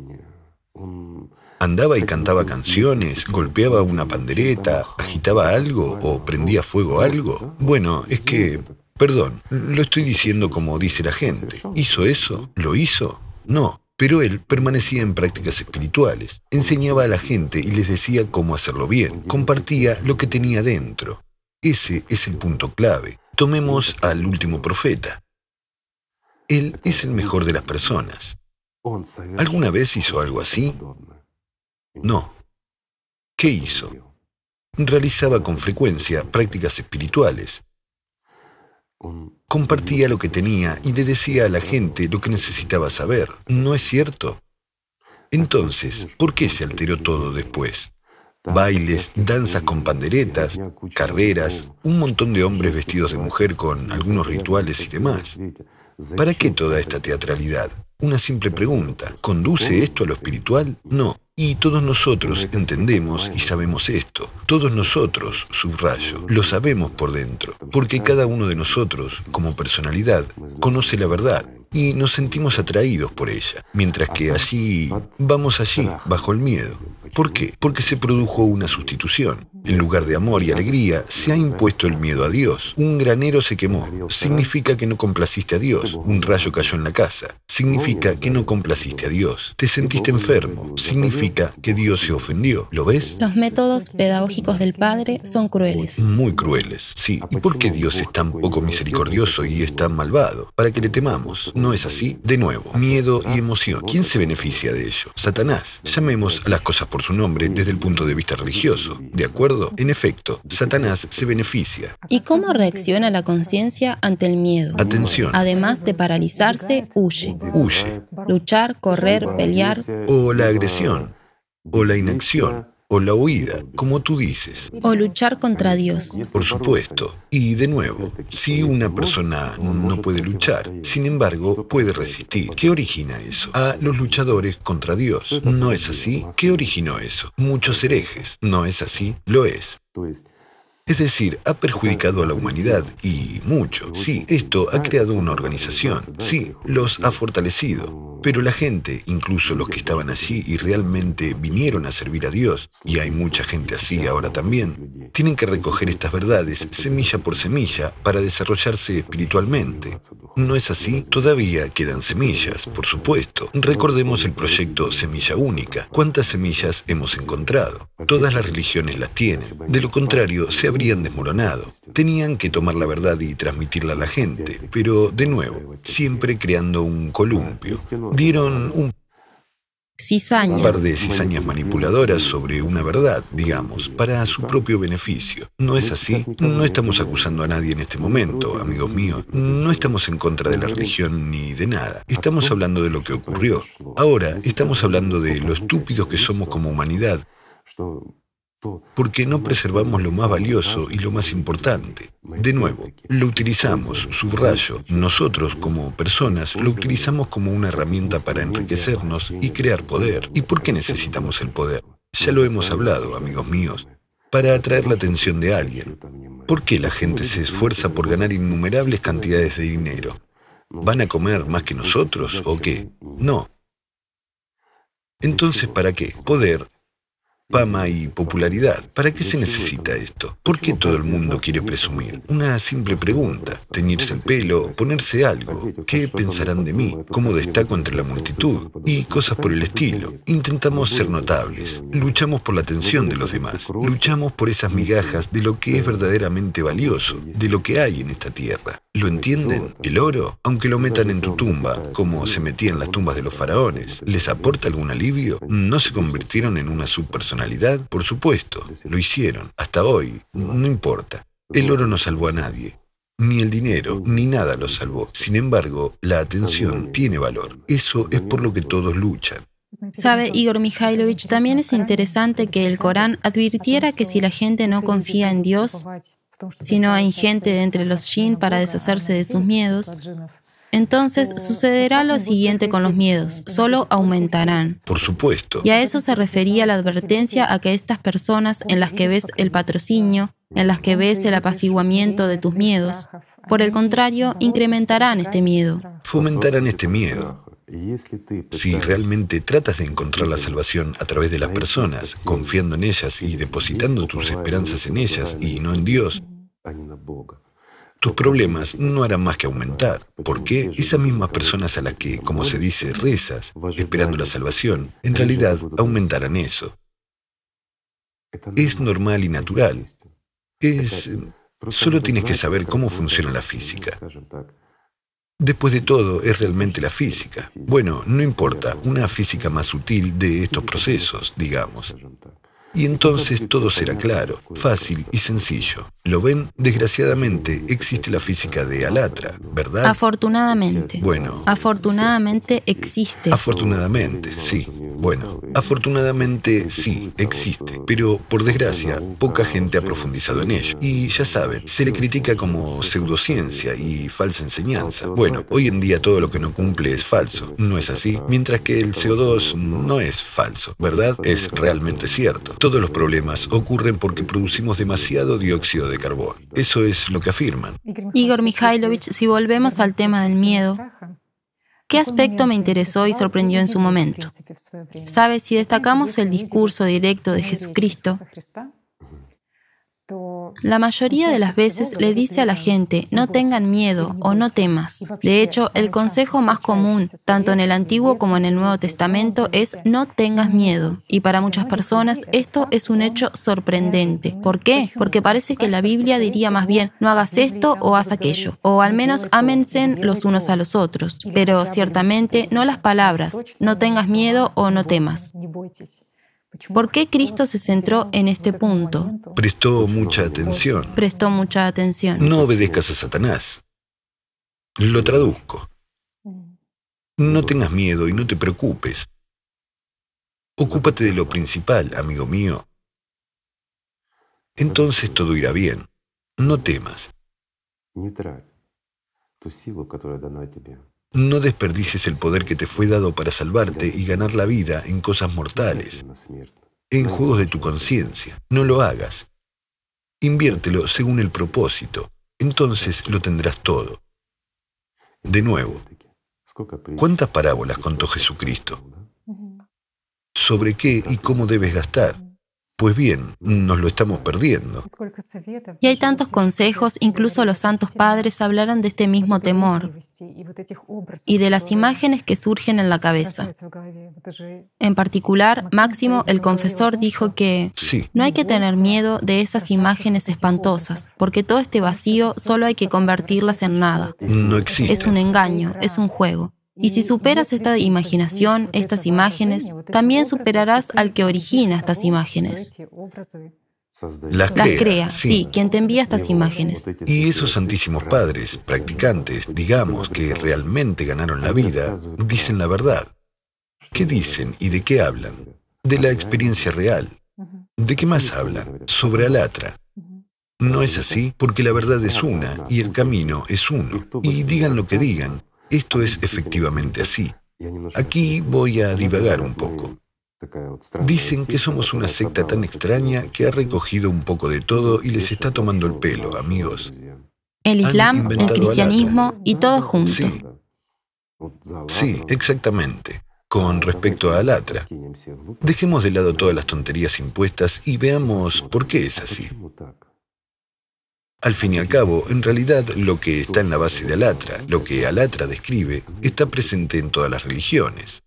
Andaba y cantaba canciones, golpeaba una pandereta, agitaba algo o prendía fuego algo. Bueno, es que, perdón, lo estoy diciendo como dice la gente. ¿Hizo eso? ¿Lo hizo? No, pero él permanecía en prácticas espirituales, enseñaba a la gente y les decía cómo hacerlo bien, compartía lo que tenía dentro. Ese es el punto clave. Tomemos al último profeta. Él es el mejor de las personas. ¿Alguna vez hizo algo así? No. ¿Qué hizo? Realizaba con frecuencia prácticas espirituales. Compartía lo que tenía y le decía a la gente lo que necesitaba saber. ¿No es cierto? Entonces, ¿por qué se alteró todo después? Bailes, danzas con panderetas, carreras, un montón de hombres vestidos de mujer con algunos rituales y demás. ¿Para qué toda esta teatralidad? Una simple pregunta. ¿Conduce esto a lo espiritual? No. Y todos nosotros entendemos y sabemos esto. Todos nosotros, subrayo, lo sabemos por dentro, porque cada uno de nosotros, como personalidad, conoce la verdad y nos sentimos atraídos por ella, mientras que allí vamos allí, bajo el miedo. ¿Por qué? Porque se produjo una sustitución. En lugar de amor y alegría, se ha impuesto el miedo a Dios. Un granero se quemó. Significa que no complaciste a Dios. Un rayo cayó en la casa. Significa que no complaciste a Dios. Te sentiste enfermo. Significa que Dios se ofendió. ¿Lo ves? Los métodos pedagógicos del Padre son crueles. Muy crueles, sí. ¿Y por qué Dios es tan poco misericordioso y es tan malvado? Para que le temamos. ¿No es así? De nuevo, miedo y emoción. ¿Quién se beneficia de ello? Satanás. Llamemos a las cosas por su nombre desde el punto de vista religioso. ¿De acuerdo? En efecto, Satanás se beneficia. ¿Y cómo reacciona la conciencia ante el miedo? Atención. Además de paralizarse, huye. Huye. Luchar, correr, pelear. O la agresión. O la inacción o la huida, como tú dices. O luchar contra Dios. Por supuesto. Y de nuevo, si una persona no puede luchar, sin embargo, puede resistir. ¿Qué origina eso? A los luchadores contra Dios. ¿No es así? ¿Qué originó eso? Muchos herejes. ¿No es así? Lo es. Es decir, ha perjudicado a la humanidad y mucho. Sí, esto ha creado una organización. Sí, los ha fortalecido. Pero la gente, incluso los que estaban allí y realmente vinieron a servir a Dios, y hay mucha gente así ahora también, tienen que recoger estas verdades semilla por semilla para desarrollarse espiritualmente. ¿No es así? Todavía quedan semillas, por supuesto. Recordemos el proyecto Semilla Única. ¿Cuántas semillas hemos encontrado? Todas las religiones las tienen. De lo contrario, se habrían desmoronado. Tenían que tomar la verdad y transmitirla a la gente, pero de nuevo, siempre creando un columpio dieron un par de cizañas manipuladoras sobre una verdad, digamos, para su propio beneficio. ¿No es así? No estamos acusando a nadie en este momento, amigos míos. No estamos en contra de la religión ni de nada. Estamos hablando de lo que ocurrió. Ahora, estamos hablando de lo estúpidos que somos como humanidad porque no preservamos lo más valioso y lo más importante. De nuevo, lo utilizamos, subrayo, nosotros como personas lo utilizamos como una herramienta para enriquecernos y crear poder. ¿Y por qué necesitamos el poder? Ya lo hemos hablado, amigos míos, para atraer la atención de alguien. ¿Por qué la gente se esfuerza por ganar innumerables cantidades de dinero? ¿Van a comer más que nosotros o qué? No. Entonces, ¿para qué? Poder fama y popularidad. ¿Para qué se necesita esto? ¿Por qué todo el mundo quiere presumir? Una simple pregunta. Teñirse el pelo, ponerse algo. ¿Qué pensarán de mí? ¿Cómo destaco entre la multitud? Y cosas por el estilo. Intentamos ser notables. Luchamos por la atención de los demás. Luchamos por esas migajas de lo que es verdaderamente valioso, de lo que hay en esta tierra. ¿Lo entienden? El oro, aunque lo metan en tu tumba, como se metía en las tumbas de los faraones, ¿les aporta algún alivio? ¿No se convirtieron en una subpersonalidad? Por supuesto, lo hicieron. Hasta hoy, no importa. El oro no salvó a nadie. Ni el dinero, ni nada lo salvó. Sin embargo, la atención tiene valor. Eso es por lo que todos luchan. Sabe, Igor Mikhailovich, también es interesante que el Corán advirtiera que si la gente no confía en Dios, si no hay gente de entre los Shin para deshacerse de sus miedos, entonces sucederá lo siguiente con los miedos, solo aumentarán. Por supuesto. Y a eso se refería la advertencia a que estas personas en las que ves el patrocinio, en las que ves el apaciguamiento de tus miedos, por el contrario, incrementarán este miedo. Fomentarán este miedo. Si realmente tratas de encontrar la salvación a través de las personas, confiando en ellas y depositando tus esperanzas en ellas y no en Dios, tus problemas no harán más que aumentar. porque Esas mismas personas a las que, como se dice, rezas, esperando la salvación, en realidad aumentarán eso. Es normal y natural. Es... Solo tienes que saber cómo funciona la física. Después de todo, es realmente la física. Bueno, no importa, una física más sutil de estos procesos, digamos. Y entonces todo será claro, fácil y sencillo. ¿Lo ven? Desgraciadamente existe la física de Alatra, ¿verdad? Afortunadamente. Bueno. Afortunadamente existe. Afortunadamente, sí. Bueno, afortunadamente sí, existe. Pero por desgracia, poca gente ha profundizado en ello. Y ya saben, se le critica como pseudociencia y falsa enseñanza. Bueno, hoy en día todo lo que no cumple es falso. ¿No es así? Mientras que el CO2 no es falso, ¿verdad? Es realmente cierto. Todos los problemas ocurren porque producimos demasiado dióxido de carbono. Eso es lo que afirman. Igor Mikhailovich, si volvemos al tema del miedo, ¿Qué aspecto me interesó y sorprendió en su momento? Sabe, si destacamos el discurso directo de Jesucristo, la mayoría de las veces le dice a la gente, no tengan miedo o no temas. De hecho, el consejo más común, tanto en el Antiguo como en el Nuevo Testamento, es no tengas miedo. Y para muchas personas esto es un hecho sorprendente. ¿Por qué? Porque parece que la Biblia diría más bien, no hagas esto o haz aquello, o al menos ámense los unos a los otros. Pero ciertamente no las palabras, no tengas miedo o no temas. ¿Por qué Cristo se centró en este punto? Prestó mucha atención. Prestó mucha atención. No obedezcas a Satanás. Lo traduzco. No tengas miedo y no te preocupes. Ocúpate de lo principal, amigo mío. Entonces todo irá bien. No temas. No desperdicies el poder que te fue dado para salvarte y ganar la vida en cosas mortales, en juegos de tu conciencia. No lo hagas. Inviértelo según el propósito. Entonces lo tendrás todo. De nuevo, ¿cuántas parábolas contó Jesucristo? ¿Sobre qué y cómo debes gastar? Pues bien, nos lo estamos perdiendo. Y hay tantos consejos, incluso los santos padres hablaron de este mismo temor y de las imágenes que surgen en la cabeza. En particular, Máximo, el confesor, dijo que no hay que tener miedo de esas imágenes espantosas, porque todo este vacío solo hay que convertirlas en nada. No existe. Es un engaño, es un juego. Y si superas esta imaginación, estas imágenes, también superarás al que origina estas imágenes. Las crea, sí. quien te envía estas imágenes. Y esos santísimos padres, practicantes, digamos, que realmente ganaron la vida, dicen la verdad. ¿Qué dicen y de qué hablan? De la experiencia real. ¿De qué más hablan? Sobre Alatra. No es así porque la verdad es una y el camino es uno. Y digan lo que digan, esto es efectivamente así. Aquí voy a divagar un poco. Dicen que somos una secta tan extraña que ha recogido un poco de todo y les está tomando el pelo, amigos. El Islam, el cristianismo y todo junto. Sí. sí, exactamente. Con respecto a Alatra, dejemos de lado todas las tonterías impuestas y veamos por qué es así. Al fin y al cabo, en realidad lo que está en la base de Alatra, lo que Alatra describe, está presente en todas las religiones.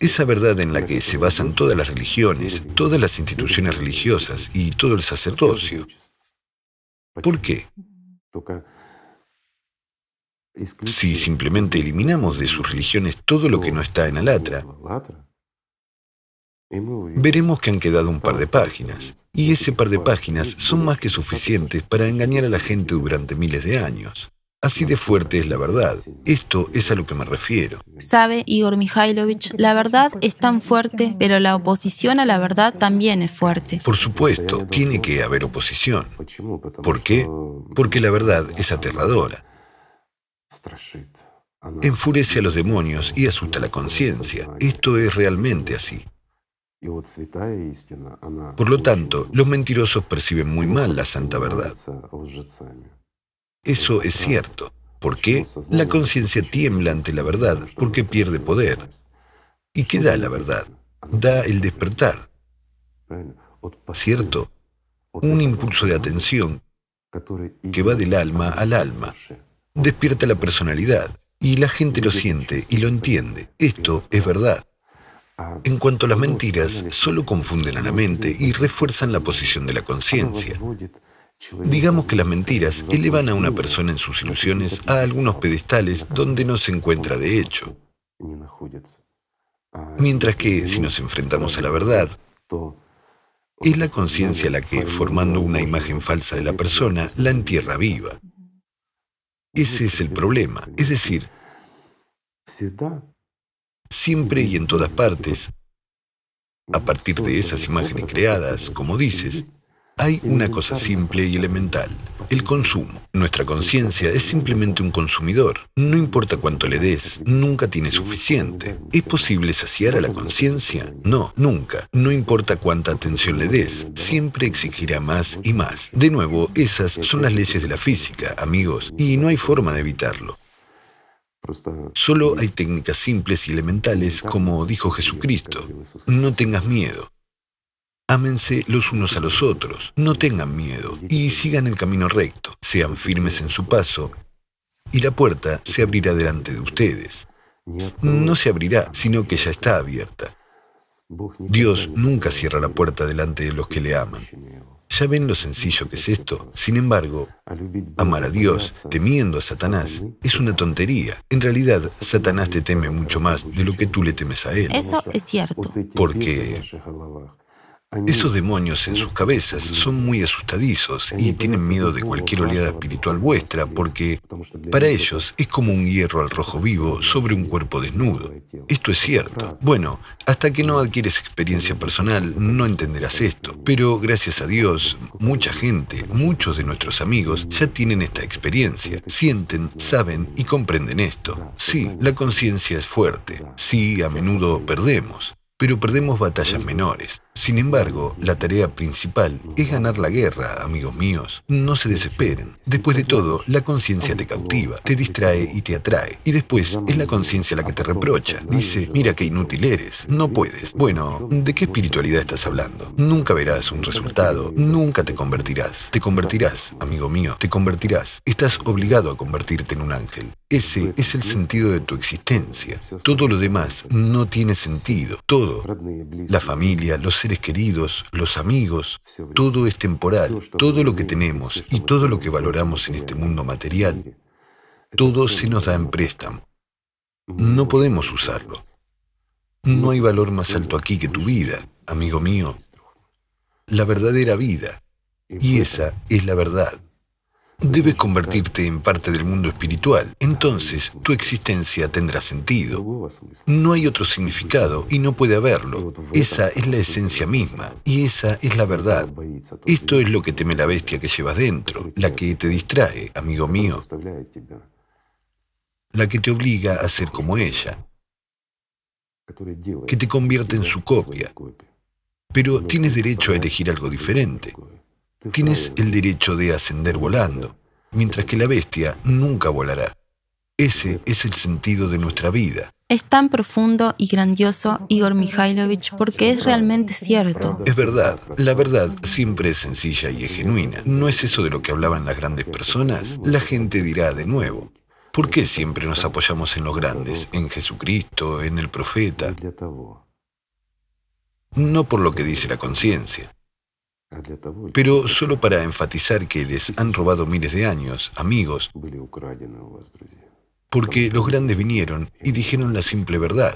Esa verdad en la que se basan todas las religiones, todas las instituciones religiosas y todo el sacerdocio. ¿Por qué? Si simplemente eliminamos de sus religiones todo lo que no está en Alatra, veremos que han quedado un par de páginas, y ese par de páginas son más que suficientes para engañar a la gente durante miles de años. Así de fuerte es la verdad. Esto es a lo que me refiero. Sabe Igor Mikhailovich, la verdad es tan fuerte, pero la oposición a la verdad también es fuerte. Por supuesto, tiene que haber oposición. ¿Por qué? Porque la verdad es aterradora. Enfurece a los demonios y asusta la conciencia. Esto es realmente así. Por lo tanto, los mentirosos perciben muy mal la santa verdad. Eso es cierto. ¿Por qué? La conciencia tiembla ante la verdad porque pierde poder. ¿Y qué da la verdad? Da el despertar. ¿Cierto? Un impulso de atención que va del alma al alma. Despierta la personalidad y la gente lo siente y lo entiende. Esto es verdad. En cuanto a las mentiras, solo confunden a la mente y refuerzan la posición de la conciencia. Digamos que las mentiras elevan a una persona en sus ilusiones a algunos pedestales donde no se encuentra de hecho. Mientras que, si nos enfrentamos a la verdad, es la conciencia la que, formando una imagen falsa de la persona, la entierra viva. Ese es el problema. Es decir, siempre y en todas partes, a partir de esas imágenes creadas, como dices, hay una cosa simple y elemental, el consumo. Nuestra conciencia es simplemente un consumidor. No importa cuánto le des, nunca tiene suficiente. ¿Es posible saciar a la conciencia? No, nunca. No importa cuánta atención le des, siempre exigirá más y más. De nuevo, esas son las leyes de la física, amigos, y no hay forma de evitarlo. Solo hay técnicas simples y elementales, como dijo Jesucristo. No tengas miedo. Ámense los unos a los otros, no tengan miedo y sigan el camino recto, sean firmes en su paso y la puerta se abrirá delante de ustedes. No se abrirá, sino que ya está abierta. Dios nunca cierra la puerta delante de los que le aman. ¿Ya ven lo sencillo que es esto? Sin embargo, amar a Dios temiendo a Satanás es una tontería. En realidad, Satanás te teme mucho más de lo que tú le temes a él. Eso es cierto. Porque esos demonios en sus cabezas son muy asustadizos y tienen miedo de cualquier oleada espiritual vuestra porque para ellos es como un hierro al rojo vivo sobre un cuerpo desnudo. Esto es cierto. Bueno, hasta que no adquieres experiencia personal no entenderás esto, pero gracias a Dios mucha gente, muchos de nuestros amigos ya tienen esta experiencia, sienten, saben y comprenden esto. Sí, la conciencia es fuerte. Sí, a menudo perdemos pero perdemos batallas menores. Sin embargo, la tarea principal es ganar la guerra, amigos míos. No se desesperen. Después de todo, la conciencia te cautiva, te distrae y te atrae. Y después es la conciencia la que te reprocha. Dice, mira qué inútil eres, no puedes. Bueno, ¿de qué espiritualidad estás hablando? Nunca verás un resultado, nunca te convertirás. Te convertirás, amigo mío, te convertirás. Estás obligado a convertirte en un ángel. Ese es el sentido de tu existencia. Todo lo demás no tiene sentido. Todo, la familia, los seres queridos, los amigos, todo es temporal. Todo lo que tenemos y todo lo que valoramos en este mundo material, todo se nos da en préstamo. No podemos usarlo. No hay valor más alto aquí que tu vida, amigo mío. La verdadera vida. Y esa es la verdad. Debes convertirte en parte del mundo espiritual. Entonces tu existencia tendrá sentido. No hay otro significado y no puede haberlo. Esa es la esencia misma y esa es la verdad. Esto es lo que teme la bestia que llevas dentro, la que te distrae, amigo mío, la que te obliga a ser como ella, que te convierte en su copia. Pero tienes derecho a elegir algo diferente. Tienes el derecho de ascender volando, mientras que la bestia nunca volará. Ese es el sentido de nuestra vida. Es tan profundo y grandioso, Igor Mikhailovich, porque es realmente cierto. Es verdad. La verdad siempre es sencilla y es genuina. ¿No es eso de lo que hablaban las grandes personas? La gente dirá de nuevo. ¿Por qué siempre nos apoyamos en los grandes, en Jesucristo, en el profeta? No por lo que dice la conciencia. Pero solo para enfatizar que les han robado miles de años, amigos, porque los grandes vinieron y dijeron la simple verdad.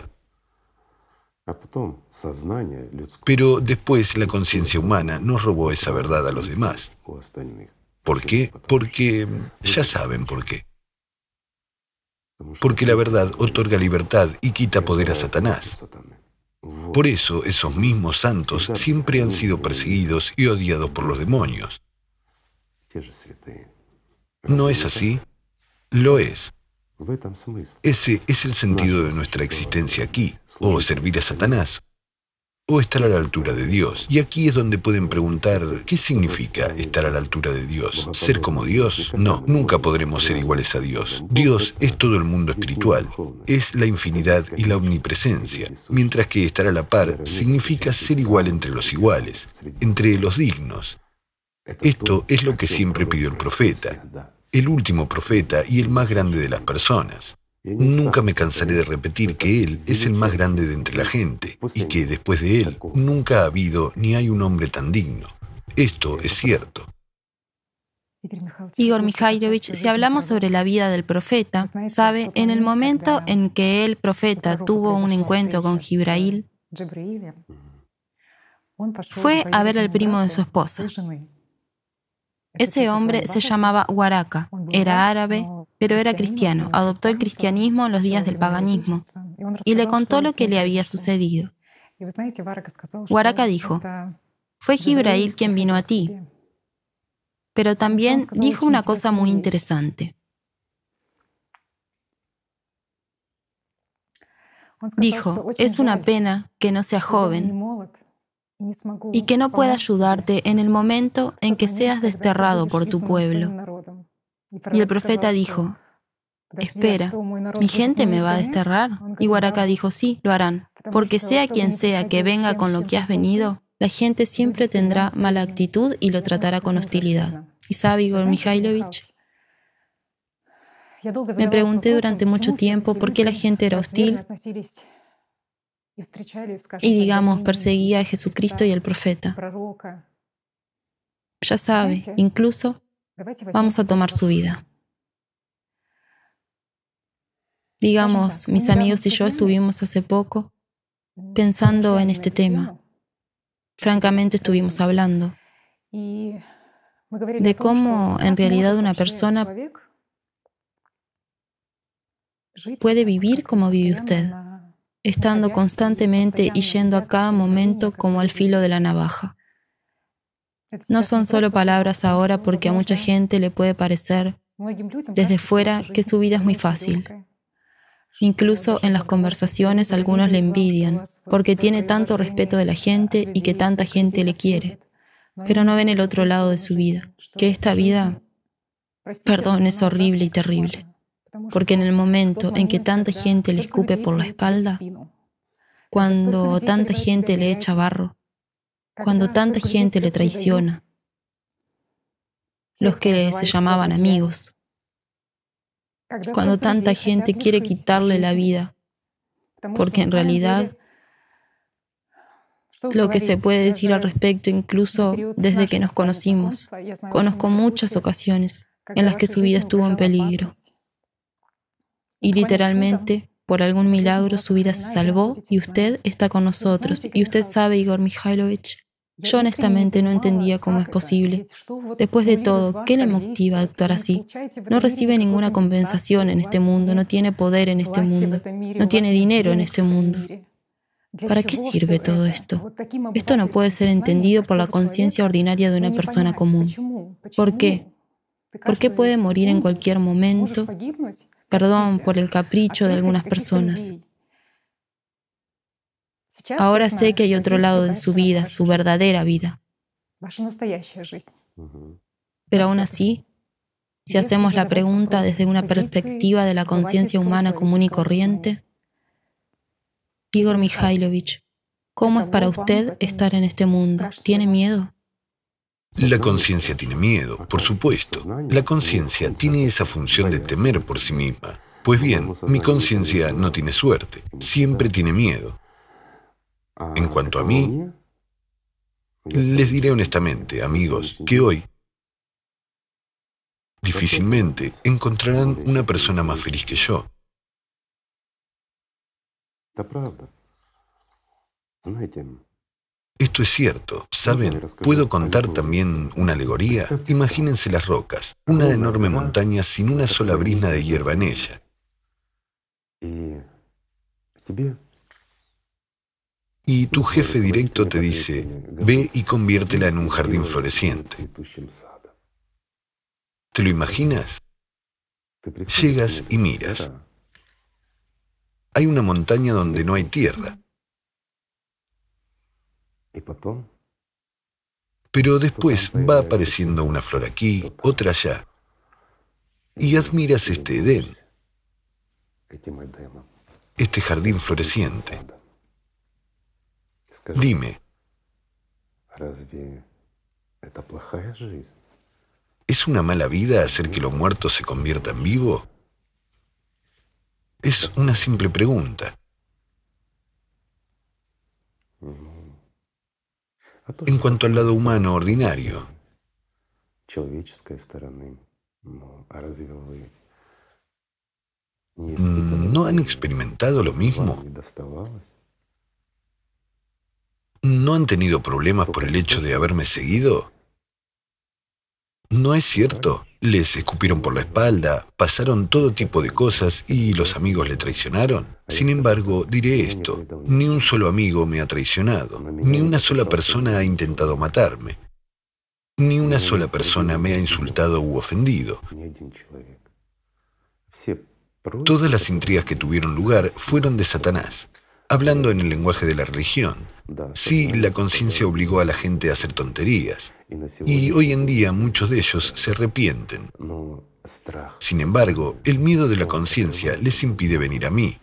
Pero después la conciencia humana nos robó esa verdad a los demás. ¿Por qué? Porque ya saben por qué. Porque la verdad otorga libertad y quita poder a Satanás. Por eso esos mismos santos siempre han sido perseguidos y odiados por los demonios. ¿No es así? Lo es. Ese es el sentido de nuestra existencia aquí, o servir a Satanás, o estar a la altura de Dios. Y aquí es donde pueden preguntar, ¿qué significa estar a la altura de Dios? ¿Ser como Dios? No, nunca podremos ser iguales a Dios. Dios es todo el mundo espiritual, es la infinidad y la omnipresencia, mientras que estar a la par significa ser igual entre los iguales, entre los dignos. Esto es lo que siempre pidió el profeta, el último profeta y el más grande de las personas. Nunca me cansaré de repetir que Él es el más grande de entre la gente y que después de Él nunca ha habido ni hay un hombre tan digno. Esto es cierto. Igor Mikhailovich, si hablamos sobre la vida del profeta, sabe, en el momento en que el profeta tuvo un encuentro con Gibrail, fue a ver al primo de su esposa. Ese hombre se llamaba Waraka, era árabe, pero era cristiano, adoptó el cristianismo en los días del paganismo y le contó lo que le había sucedido. Waraka dijo, fue Gibrail quien vino a ti, pero también dijo una cosa muy interesante. Dijo, es una pena que no sea joven y que no pueda ayudarte en el momento en que seas desterrado por tu pueblo. Y el profeta dijo, espera, ¿mi gente me va a desterrar? Y Waraka dijo, sí, lo harán, porque sea quien sea que venga con lo que has venido, la gente siempre tendrá mala actitud y lo tratará con hostilidad. ¿Y sabe Igor Mikhailovich? Me pregunté durante mucho tiempo por qué la gente era hostil. y digamos perseguía a Jesucristo y al profeta. Ya sabe, incluso vamos a tomar su vida. Digamos, mis amigos y yo estuvimos hace poco pensando en este tema. Francamente estuvimos hablando de cómo en realidad una persona puede vivir como vive usted estando constantemente y yendo a cada momento como al filo de la navaja. No son solo palabras ahora porque a mucha gente le puede parecer desde fuera que su vida es muy fácil. Incluso en las conversaciones algunos le envidian porque tiene tanto respeto de la gente y que tanta gente le quiere, pero no ven el otro lado de su vida, que esta vida, perdón, es horrible y terrible porque en el momento en que tanta gente le escupe por la espalda, cuando tanta gente le echa barro, cuando tanta gente le traiciona, los que se llamaban amigos, cuando tanta gente quiere quitarle la vida, porque en realidad lo que se puede decir al respecto, incluso desde que nos conocimos, conozco muchas ocasiones en las que su vida estuvo en peligro. Y literalmente, por algún milagro, su vida se salvó y usted está con nosotros. Y usted sabe, Igor Mikhailovich, yo honestamente no entendía cómo es posible. Después de todo, ¿qué le motiva a actuar así? No recibe ninguna compensación en este mundo, no tiene poder en este mundo, no tiene dinero en este mundo. ¿Para qué sirve todo esto? Esto no puede ser entendido por la conciencia ordinaria de una persona común. ¿Por qué? ¿Por qué puede morir en cualquier momento? perdón por el capricho de algunas personas. Ahora sé que hay otro lado de su vida, su verdadera vida. Pero aún así, si hacemos la pregunta desde una perspectiva de la conciencia humana común y corriente, Igor Mikhailovich, ¿cómo es para usted estar en este mundo? ¿Tiene miedo? La conciencia tiene miedo, por supuesto. La conciencia tiene esa función de temer por sí misma. Pues bien, mi conciencia no tiene suerte, siempre tiene miedo. En cuanto a mí, les diré honestamente, amigos, que hoy Difícilmente encontrarán una persona más feliz que yo. Esto es cierto, ¿saben? Puedo contar también una alegoría. Imagínense las rocas, una enorme montaña sin una sola brisna de hierba en ella. Y tu jefe directo te dice, ve y conviértela en un jardín floreciente. ¿Te lo imaginas? Llegas y miras. Hay una montaña donde no hay tierra. Pero después va apareciendo una flor aquí, otra allá. Y admiras este Edén, este jardín floreciente. Dime, ¿es una mala vida hacer que lo muerto se convierta en vivo? Es una simple pregunta. En cuanto al lado humano ordinario, ¿no han experimentado lo mismo? ¿No han tenido problemas por el hecho de haberme seguido? No es cierto. Les escupieron por la espalda, pasaron todo tipo de cosas y los amigos le traicionaron. Sin embargo, diré esto, ni un solo amigo me ha traicionado, ni una sola persona ha intentado matarme, ni una sola persona me ha insultado u ofendido. Todas las intrigas que tuvieron lugar fueron de Satanás, hablando en el lenguaje de la religión. Sí, la conciencia obligó a la gente a hacer tonterías, y hoy en día muchos de ellos se arrepienten. Sin embargo, el miedo de la conciencia les impide venir a mí,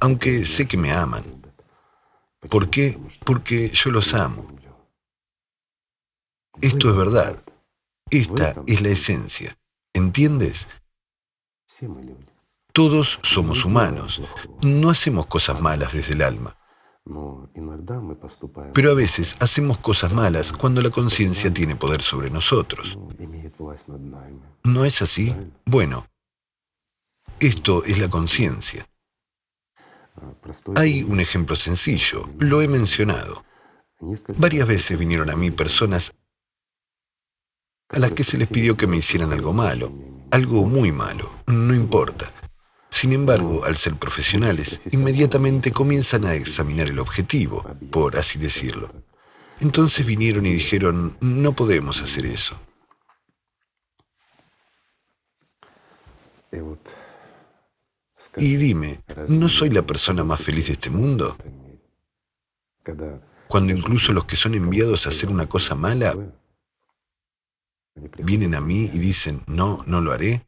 aunque sé que me aman. ¿Por qué? Porque yo los amo. Esto es verdad. Esta es la esencia. ¿Entiendes? Todos somos humanos. No hacemos cosas malas desde el alma. Pero a veces hacemos cosas malas cuando la conciencia tiene poder sobre nosotros. ¿No es así? Bueno, esto es la conciencia. Hay un ejemplo sencillo, lo he mencionado. Varias veces vinieron a mí personas a las que se les pidió que me hicieran algo malo, algo muy malo, no importa. Sin embargo, al ser profesionales, inmediatamente comienzan a examinar el objetivo, por así decirlo. Entonces vinieron y dijeron, no podemos hacer eso. Y dime, ¿no soy la persona más feliz de este mundo? Cuando incluso los que son enviados a hacer una cosa mala vienen a mí y dicen, no, no lo haré.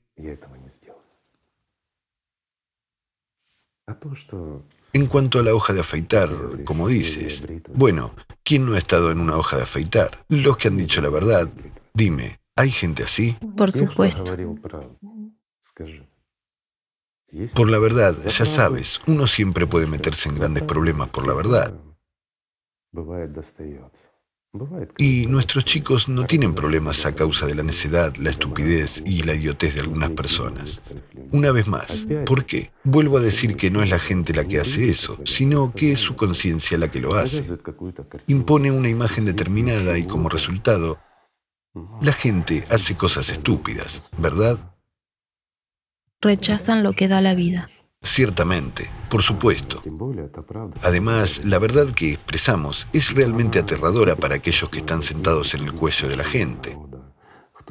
En cuanto a la hoja de afeitar, como dices, bueno, ¿quién no ha estado en una hoja de afeitar? Los que han dicho la verdad. Dime, ¿hay gente así? Por supuesto. Por la verdad, ya sabes, uno siempre puede meterse en grandes problemas por la verdad. Y nuestros chicos no tienen problemas a causa de la necedad, la estupidez y la idiotez de algunas personas. Una vez más, ¿por qué? Vuelvo a decir que no es la gente la que hace eso, sino que es su conciencia la que lo hace. Impone una imagen determinada y como resultado, la gente hace cosas estúpidas, ¿verdad? Rechazan lo que da la vida. Ciertamente, por supuesto. Además, la verdad que expresamos es realmente aterradora para aquellos que están sentados en el cuello de la gente.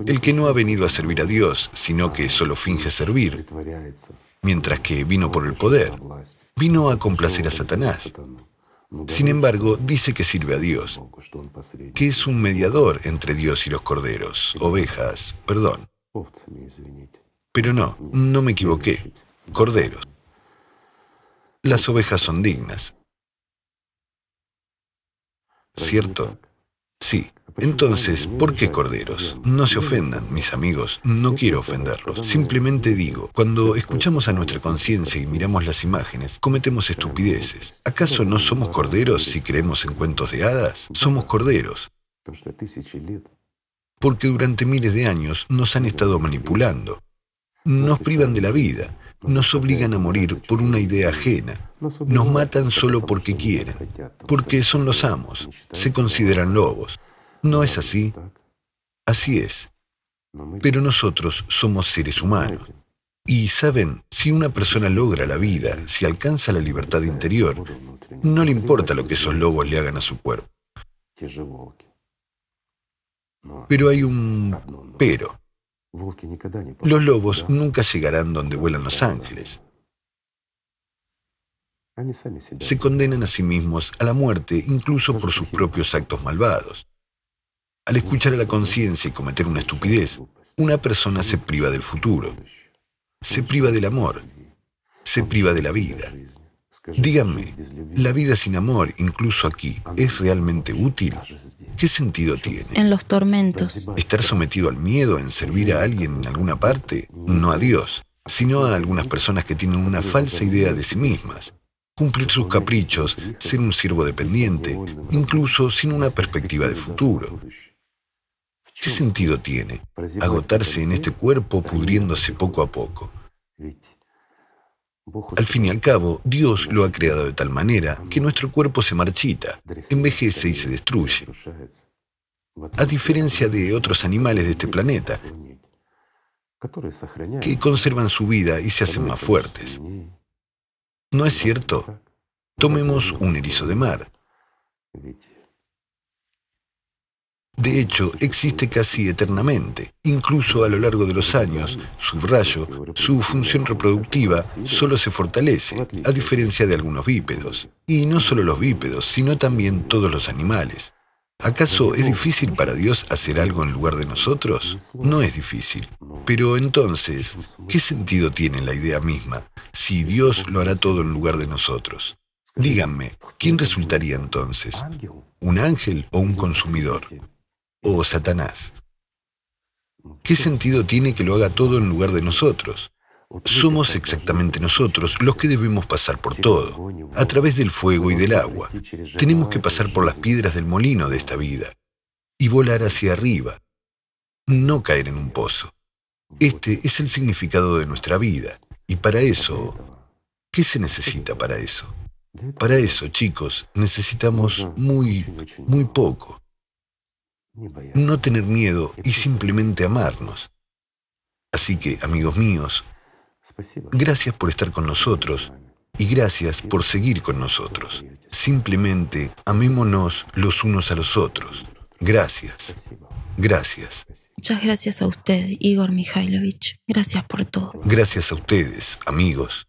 El que no ha venido a servir a Dios, sino que solo finge servir, mientras que vino por el poder, vino a complacer a Satanás. Sin embargo, dice que sirve a Dios, que es un mediador entre Dios y los corderos, ovejas, perdón. Pero no, no me equivoqué, corderos. Las ovejas son dignas. ¿Cierto? Sí. Entonces, ¿por qué corderos? No se ofendan, mis amigos, no quiero ofenderlos. Simplemente digo, cuando escuchamos a nuestra conciencia y miramos las imágenes, cometemos estupideces. ¿Acaso no somos corderos si creemos en cuentos de hadas? Somos corderos. porque durante miles de años nos han estado manipulando. Nos privan de la vida, nos obligan a morir por una idea ajena, nos matan solo porque quieren, porque son los amos, se consideran lobos. ¿No es así? Así es. Pero nosotros somos seres humanos. Y saben, si una persona logra la vida, si alcanza la libertad interior, no le importa lo que esos lobos le hagan a su cuerpo. Pero hay un pero. Los lobos nunca llegarán donde vuelan los ángeles. Se condenan a sí mismos a la muerte incluso por sus propios actos malvados. Al escuchar a la conciencia y cometer una estupidez, una persona se priva del futuro, se priva del amor, se priva de la vida. Díganme, ¿la vida sin amor, incluso aquí, es realmente útil? ¿Qué sentido tiene? En los tormentos. ¿Estar sometido al miedo en servir a alguien en alguna parte? No a Dios, sino a algunas personas que tienen una falsa idea de sí mismas. Cumplir sus caprichos, ser un siervo dependiente, incluso sin una perspectiva de futuro. ¿Qué sentido tiene agotarse en este cuerpo pudriéndose poco a poco? Al fin y al cabo, Dios lo ha creado de tal manera que nuestro cuerpo se marchita, envejece y se destruye. A diferencia de otros animales de este planeta, que conservan su vida y se hacen más fuertes. ¿No es cierto? Tomemos un erizo de mar. De hecho, existe casi eternamente. Incluso a lo largo de los años, subrayo, su función reproductiva solo se fortalece, a diferencia de algunos bípedos. Y no solo los bípedos, sino también todos los animales. ¿Acaso es difícil para Dios hacer algo en lugar de nosotros? No es difícil. Pero entonces, ¿qué sentido tiene la idea misma si Dios lo hará todo en lugar de nosotros? Díganme, ¿quién resultaría entonces? ¿Un ángel o un consumidor? O Satanás? ¿Qué sentido tiene que lo haga todo en lugar de nosotros? Somos exactamente nosotros los que debemos pasar por todo, a través del fuego y del agua. Tenemos que pasar por las piedras del molino de esta vida y volar hacia arriba, no caer en un pozo. Este es el significado de nuestra vida y para eso, ¿qué se necesita para eso? Para eso, chicos, necesitamos muy, muy poco no tener miedo y simplemente amarnos. Así que, amigos míos, gracias por estar con nosotros y gracias por seguir con nosotros. Simplemente amémonos los unos a los otros. Gracias. Gracias. Muchas gracias a usted, Igor Mikhailovich. Gracias por todo. Gracias a ustedes, amigos.